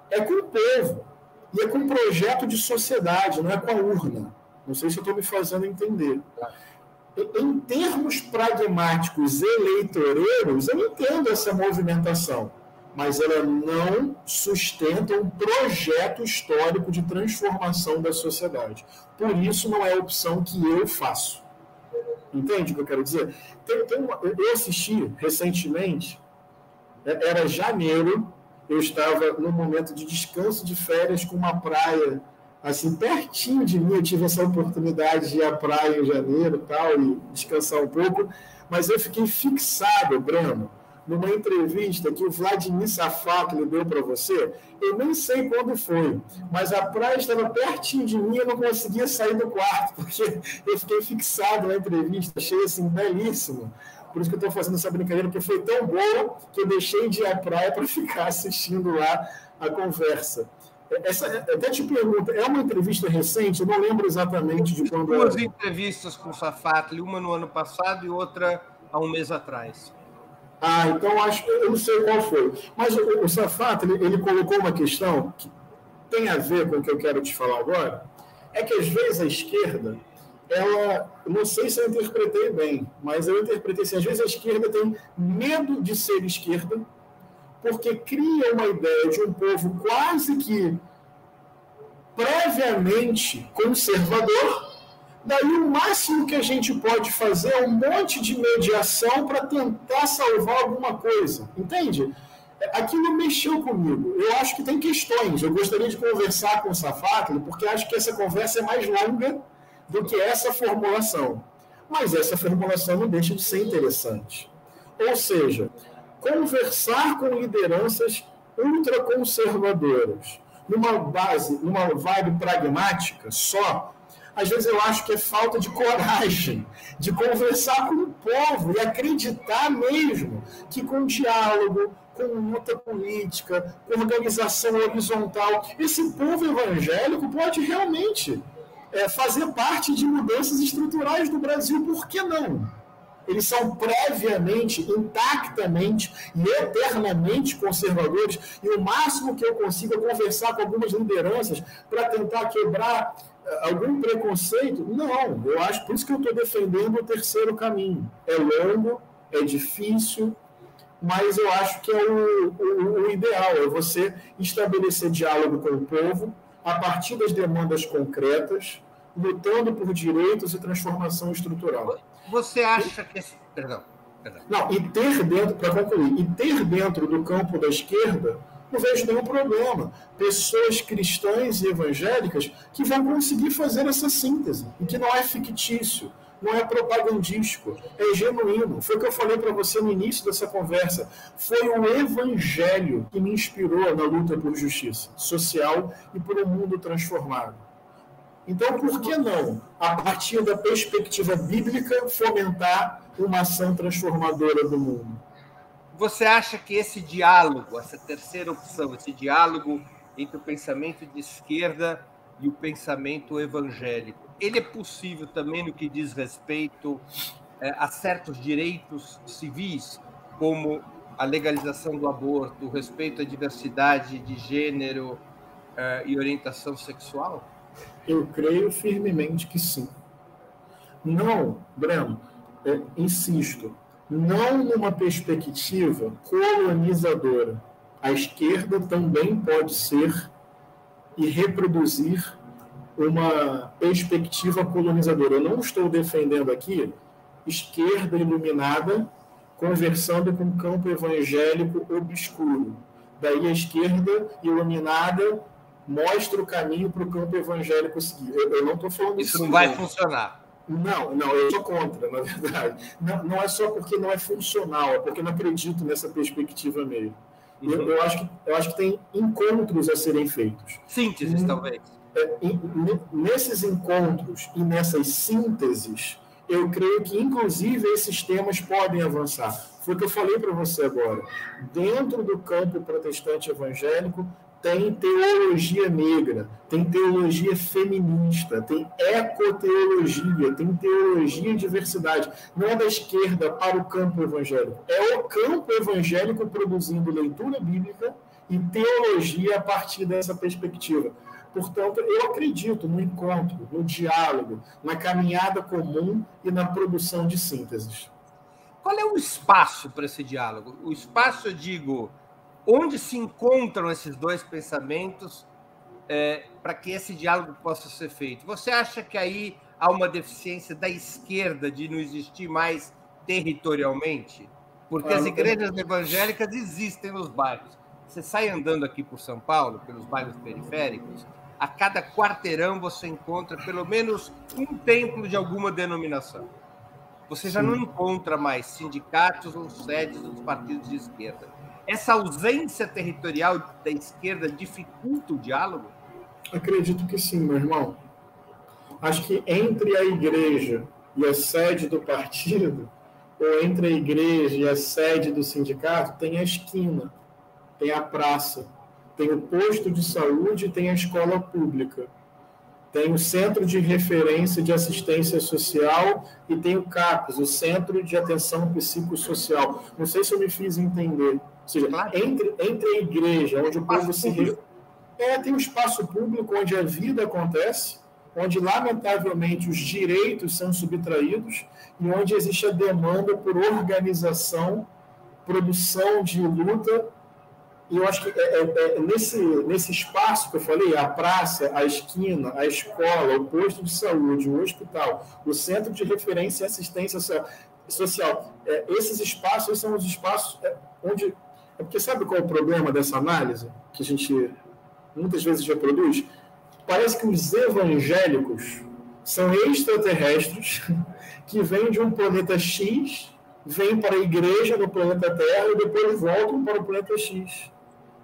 é com o povo. E é com um projeto de sociedade, não é com a urna. Não sei se eu estou me fazendo entender. Em termos pragmáticos eleitoreiros, eu entendo essa movimentação, mas ela não sustenta um projeto histórico de transformação da sociedade. Por isso, não é a opção que eu faço. Entende o que eu quero dizer? Tem, tem uma, eu assisti recentemente, é, era janeiro, eu estava no momento de descanso de férias com uma praia assim pertinho de mim. Eu tive essa oportunidade de ir à praia em janeiro tal e descansar um pouco, mas eu fiquei fixado, Breno, numa entrevista que o Vladimir Safato lhe deu para você, eu nem sei quando foi, mas a praia estava pertinho de mim e eu não conseguia sair do quarto, *laughs* porque eu fiquei fixado na entrevista, achei assim belíssimo. Por isso que eu estou fazendo essa brincadeira, porque foi tão boa que eu deixei de ir à praia para *laughs* ficar assistindo lá a conversa. Essa, até te pergunto, é uma entrevista recente? Eu não lembro exatamente de quando. Duas era. entrevistas com o Safatli, uma no ano passado e outra há um mês atrás. Ah, então acho que eu não sei qual foi. Mas o, o ele, ele, colocou uma questão que tem a ver com o que eu quero te falar agora. É que às vezes a esquerda, ela, não sei se eu interpretei bem, mas eu interpretei assim, às vezes a esquerda tem medo de ser esquerda, porque cria uma ideia de um povo quase que previamente conservador Daí o máximo que a gente pode fazer é um monte de mediação para tentar salvar alguma coisa. Entende? Aquilo mexeu comigo. Eu acho que tem questões. Eu gostaria de conversar com o Safatli, porque acho que essa conversa é mais longa do que essa formulação. Mas essa formulação não deixa de ser interessante. Ou seja, conversar com lideranças ultraconservadoras, numa base, numa vibe pragmática só, às vezes eu acho que é falta de coragem de conversar com o povo e acreditar mesmo que com diálogo, com luta política, com organização horizontal, esse povo evangélico pode realmente é, fazer parte de mudanças estruturais do Brasil. Por que não? Eles são previamente, intactamente e eternamente conservadores, e o máximo que eu consigo é conversar com algumas lideranças para tentar quebrar algum preconceito? Não, eu acho, por isso que eu estou defendendo o terceiro caminho. É longo, é difícil, mas eu acho que é o, o, o, ideal, é você estabelecer diálogo com o povo a partir das demandas concretas, lutando por direitos e transformação estrutural. Você acha que. Perdão. perdão. Não, e ter dentro, para concluir, e ter dentro do campo da esquerda não vejo nenhum problema. Pessoas cristãs e evangélicas que vão conseguir fazer essa síntese, e que não é fictício, não é propagandístico, é genuíno. Foi o que eu falei para você no início dessa conversa. Foi o evangelho que me inspirou na luta por justiça social e por um mundo transformado. Então, por que não, a partir da perspectiva bíblica, fomentar uma ação transformadora do mundo? Você acha que esse diálogo, essa terceira opção, esse diálogo entre o pensamento de esquerda e o pensamento evangélico, ele é possível também no que diz respeito é, a certos direitos civis, como a legalização do aborto, o respeito à diversidade de gênero é, e orientação sexual? Eu creio firmemente que sim. Não, Breno, é, insisto, não numa perspectiva colonizadora. A esquerda também pode ser e reproduzir uma perspectiva colonizadora. Eu não estou defendendo aqui esquerda iluminada conversando com o campo evangélico obscuro. Daí a esquerda iluminada mostra o caminho para o campo evangélico seguir. Eu, eu não estou falando isso. Isso não vai funcionar. Não, não, eu sou contra, na verdade. Não, não é só porque não é funcional, é porque não acredito nessa perspectiva mesmo. Uhum. Eu, eu, acho que, eu acho que tem encontros a serem feitos. Sínteses, hum, talvez. É, nesses encontros e nessas sínteses, eu creio que, inclusive, esses temas podem avançar. Foi o que eu falei para você agora. Dentro do campo protestante evangélico, tem teologia negra, tem teologia feminista, tem ecoteologia, tem teologia e diversidade. Não é da esquerda para o campo evangélico, é o campo evangélico produzindo leitura bíblica e teologia a partir dessa perspectiva. Portanto, eu acredito no encontro, no diálogo, na caminhada comum e na produção de sínteses. Qual é o espaço para esse diálogo? O espaço, eu digo, onde se encontram esses dois pensamentos é, para que esse diálogo possa ser feito? Você acha que aí há uma deficiência da esquerda de não existir mais territorialmente? Porque as igrejas evangélicas existem nos bairros. Você sai andando aqui por São Paulo, pelos bairros periféricos, a cada quarteirão você encontra pelo menos um templo de alguma denominação. Você já Sim. não encontra mais sindicatos ou sedes dos partidos de esquerda. Essa ausência territorial da esquerda dificulta o diálogo? Acredito que sim, meu irmão. Acho que entre a igreja e a sede do partido, ou entre a igreja e a sede do sindicato, tem a esquina, tem a praça, tem o posto de saúde, tem a escola pública, tem o Centro de Referência de Assistência Social e tem o CAPES, o Centro de Atenção Psicossocial. Não sei se eu me fiz entender. Ou seja, entre, entre a igreja, onde o povo se. É, tem um espaço público onde a vida acontece, onde, lamentavelmente, os direitos são subtraídos e onde existe a demanda por organização, produção de luta e eu acho que é, é, é, nesse, nesse espaço que eu falei, a praça, a esquina, a escola, o posto de saúde, o hospital, o centro de referência e assistência social, é, esses espaços são os espaços é, onde. É porque sabe qual é o problema dessa análise que a gente muitas vezes reproduz? Parece que os evangélicos são extraterrestres *laughs* que vêm de um planeta X, vêm para a igreja no planeta Terra e depois voltam para o planeta X.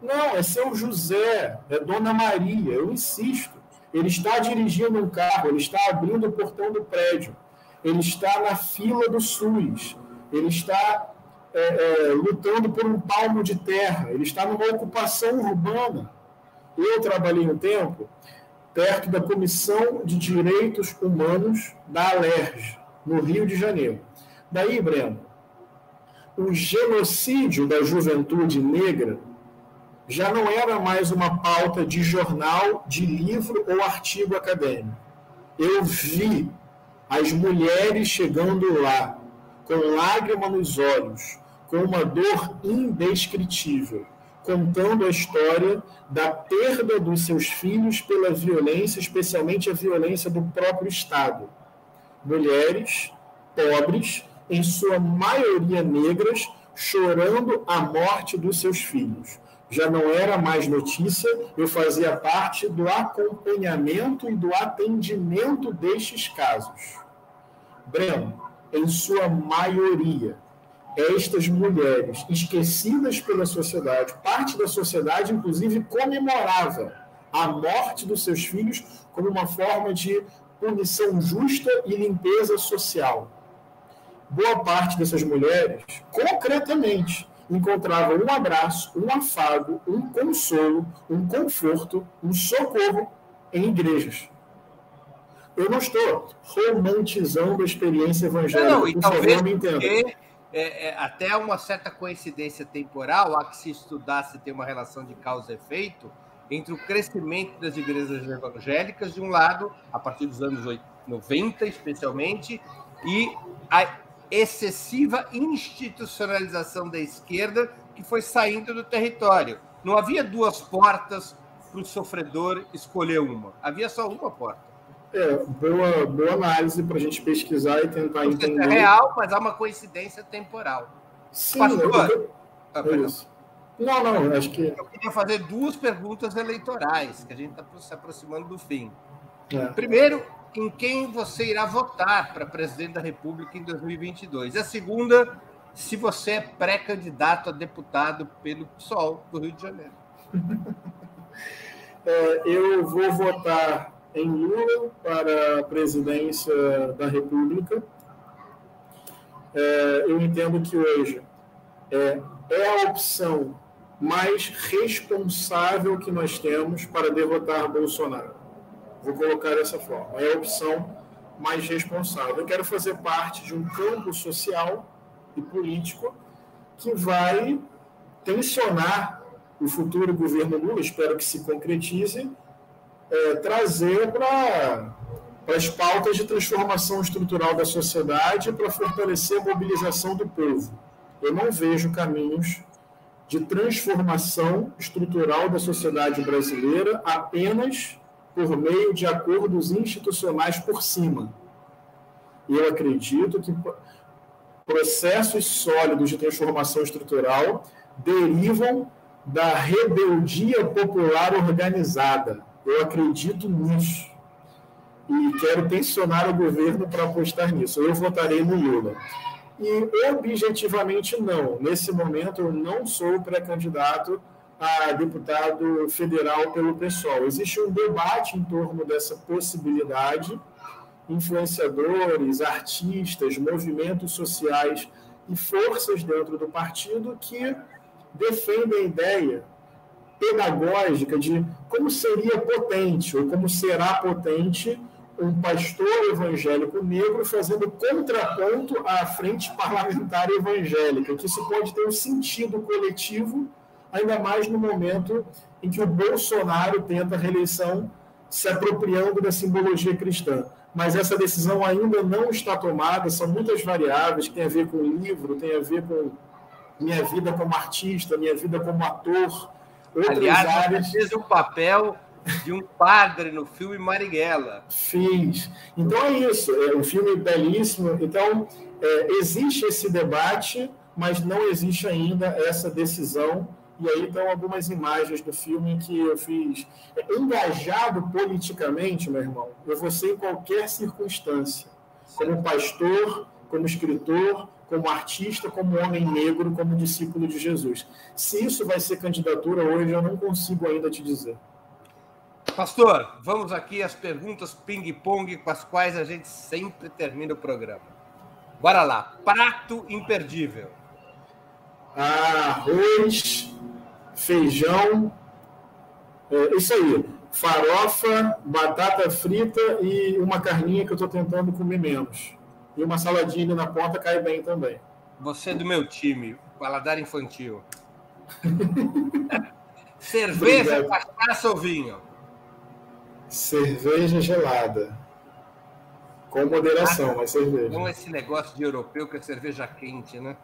Não, é seu José, é Dona Maria, eu insisto. Ele está dirigindo um carro, ele está abrindo o portão do prédio, ele está na fila do SUS, ele está é, é, lutando por um palmo de terra, ele está numa ocupação urbana. Eu trabalhei um tempo perto da Comissão de Direitos Humanos da Alerj, no Rio de Janeiro. Daí, Breno, o genocídio da juventude negra já não era mais uma pauta de jornal, de livro ou artigo acadêmico. Eu vi as mulheres chegando lá, com lágrima nos olhos, com uma dor indescritível, contando a história da perda dos seus filhos pela violência, especialmente a violência do próprio Estado. Mulheres pobres, em sua maioria negras, chorando a morte dos seus filhos já não era mais notícia, eu fazia parte do acompanhamento e do atendimento destes casos. Breno, em sua maioria, estas mulheres esquecidas pela sociedade, parte da sociedade, inclusive, comemorava a morte dos seus filhos como uma forma de punição justa e limpeza social. Boa parte dessas mulheres, concretamente, encontrava um abraço, um afago, um consolo, um conforto, um socorro em igrejas. Eu não estou romantizando a experiência evangélica. Não, e talvez favor, me entenda. É, é, até uma certa coincidência temporal, há que se estudar se tem uma relação de causa e efeito entre o crescimento das igrejas evangélicas, de um lado, a partir dos anos 90, especialmente, e a excessiva institucionalização da esquerda que foi saindo do território. Não havia duas portas para o sofredor escolher uma, havia só uma porta. É, boa, boa análise para a gente pesquisar e tentar Você entender. É real, mas há uma coincidência temporal. Sim, Pastor, eu... ah, não, não, acho que. Eu queria fazer duas perguntas eleitorais, que a gente está se aproximando do fim. É. Primeiro, em quem você irá votar para presidente da República em 2022. A segunda, se você é pré-candidato a deputado pelo PSOL do Rio de Janeiro. *laughs* É, eu vou votar em Lula para a presidência da República. É, eu entendo que hoje é, é a opção mais responsável que nós temos para derrotar Bolsonaro. Vou colocar dessa forma. É a opção mais responsável. Eu quero fazer parte de um campo social e político que vai tensionar o futuro governo Lula, espero que se concretize, é, trazer para as pautas de transformação estrutural da sociedade para fortalecer a mobilização do povo. Eu não vejo caminhos de transformação estrutural da sociedade brasileira apenas por meio de acordos institucionais por cima. Eu acredito que processos sólidos de transformação estrutural derivam da rebeldia popular organizada. Eu acredito nisso. E quero tensionar o governo para apostar nisso. Eu votarei no Lula. E objetivamente não. Nesse momento eu não sou pré-candidato a deputado federal pelo PSOL. Existe um debate em torno dessa possibilidade. Influenciadores, artistas, movimentos sociais e forças dentro do partido que defendem a ideia pedagógica de como seria potente ou como será potente um pastor evangélico negro fazendo contraponto à frente parlamentar evangélica, que isso pode ter um sentido coletivo, ainda mais no momento em que o Bolsonaro tenta a reeleição se apropriando da simbologia cristã. Mas essa decisão ainda não está tomada, são muitas variáveis que têm a ver com o livro, tem a ver com minha vida como artista, minha vida como ator, outras Aliás, áreas. Um papel de um padre no filme Marighella. Fiz. Então é isso, é um filme belíssimo. Então, é, existe esse debate, mas não existe ainda essa decisão. E aí estão algumas imagens do filme que eu fiz. É, engajado politicamente, meu irmão, eu vou ser em qualquer circunstância. Como pastor, como escritor, como artista, como homem negro, como discípulo de Jesus. Se isso vai ser candidatura hoje, eu não consigo ainda te dizer. Pastor, vamos aqui às perguntas ping-pong com as quais a gente sempre termina o programa. Bora lá. Prato imperdível. Arroz, feijão, é, isso aí. Farofa, batata frita e uma carninha que eu estou tentando comer menos. E uma saladinha na ponta cai bem também. Você é do meu time, paladar infantil. *laughs* Cerveja, cachaça ou vinho? Cerveja gelada. Com moderação, ah, mas cerveja. Não esse negócio de europeu que é cerveja quente, né?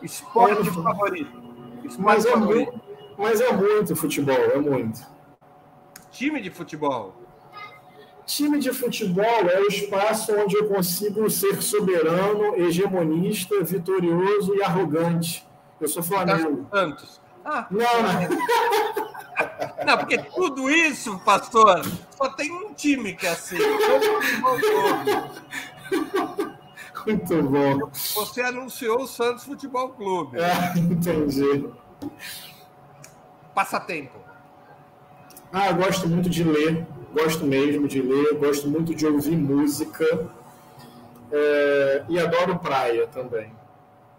Esporte é, favorito. Esporte mas, favorito. É mas é muito futebol, é muito. Time de futebol. Time de futebol é o espaço onde eu consigo ser soberano, hegemonista, vitorioso e arrogante. Eu sou Flamengo. Santos. Ah, não, não. *laughs* Não, porque tudo isso, pastor, só tem um time que é assim. *laughs* Muito bom. Você anunciou o Santos Futebol Clube. Ah, entendi. Passatempo. Ah, gosto muito de ler gosto mesmo de ler, gosto muito de ouvir música é, e adoro praia também.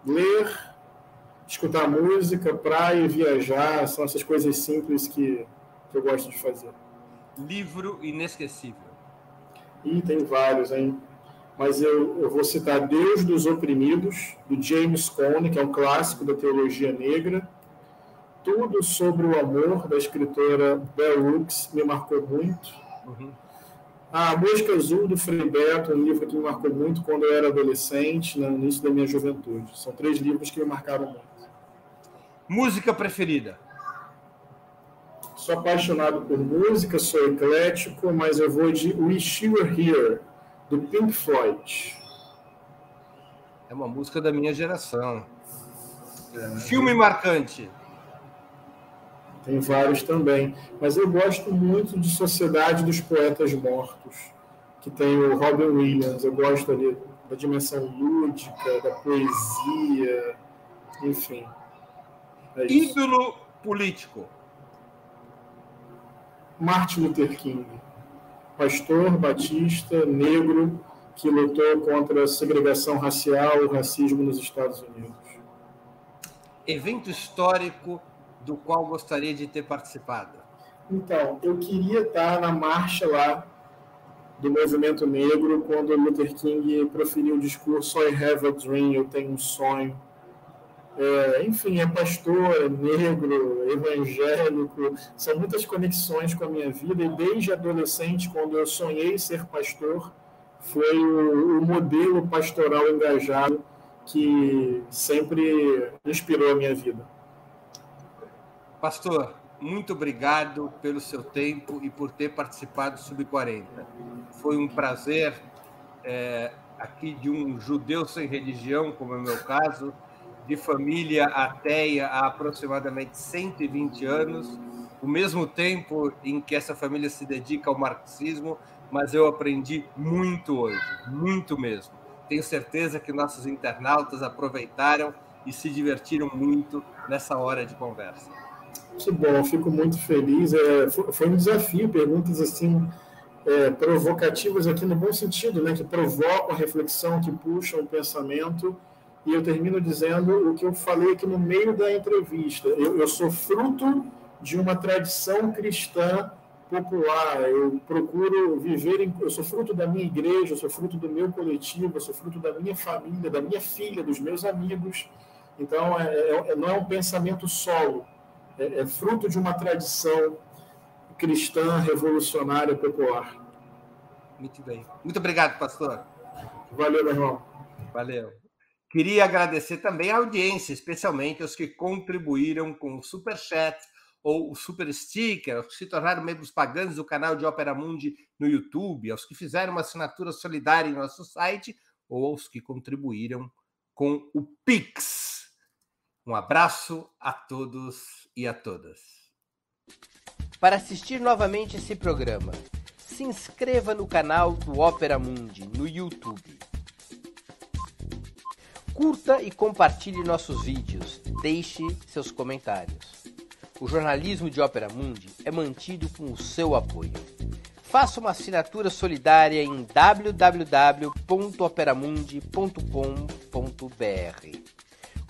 Ler, escutar música, praia, viajar, são essas coisas simples que, que eu gosto de fazer. Livro inesquecível. E tem vários, hein? Mas eu, eu vou citar Deus dos Oprimidos, do James Cone, que é um clássico da teologia negra. Tudo sobre o amor, da escritora Bell Hooks, me marcou muito. Uhum. A Mosca Azul, do Frei Beto, um livro que me marcou muito quando eu era adolescente, no início da minha juventude. São três livros que me marcaram muito. Música preferida? Sou apaixonado por música, sou eclético, mas eu vou de Wish You Were Here, do Pink Floyd. É uma música da minha geração. É. Filme marcante? Tem vários também. Mas eu gosto muito de Sociedade dos Poetas Mortos, que tem o Robin Williams. Eu gosto ali da dimensão lúdica, da poesia, enfim. É Ídolo político. Martin Luther King, pastor batista negro que lutou contra a segregação racial e o racismo nos Estados Unidos. Evento histórico do qual gostaria de ter participado? Então, eu queria estar na marcha lá do movimento negro quando Luther King proferiu o discurso I have a dream, eu tenho um sonho. É, enfim, é pastor, é negro, evangélico, são muitas conexões com a minha vida e desde adolescente, quando eu sonhei ser pastor, foi o, o modelo pastoral engajado que sempre inspirou a minha vida. Pastor, muito obrigado pelo seu tempo e por ter participado do Sub-40. Foi um prazer, é, aqui de um judeu sem religião, como é o meu caso, de família ateia há aproximadamente 120 anos, o mesmo tempo em que essa família se dedica ao marxismo, mas eu aprendi muito hoje, muito mesmo. Tenho certeza que nossos internautas aproveitaram e se divertiram muito nessa hora de conversa. Que bom, fico muito feliz. É, foi um desafio, perguntas assim é, provocativas aqui no bom sentido, né? Que provocam a reflexão, que puxam o pensamento. E eu termino dizendo o que eu falei aqui no meio da entrevista. Eu, eu sou fruto de uma tradição cristã popular. Eu procuro viver, em, eu sou fruto da minha igreja, eu sou fruto do meu coletivo, eu sou fruto da minha família, da minha filha, dos meus amigos. Então, é, é, não é um pensamento solo é, é fruto de uma tradição cristã revolucionária popular. Muito bem. Muito obrigado, pastor. Valeu, meu irmão. Valeu. Queria agradecer também a audiência, especialmente aos que contribuíram com o Super Chat ou o Super Sticker, aos que se tornaram membros pagantes do canal de Ópera Mundi no YouTube, aos que fizeram uma assinatura solidária em nosso site ou aos que contribuíram com o Pix. Um abraço a todos e a todas. Para assistir novamente esse programa, se inscreva no canal do Ópera Mundi no YouTube. Curta e compartilhe nossos vídeos. Deixe seus comentários. O jornalismo de Ópera Mundi é mantido com o seu apoio. Faça uma assinatura solidária em www.operamundi.com.br.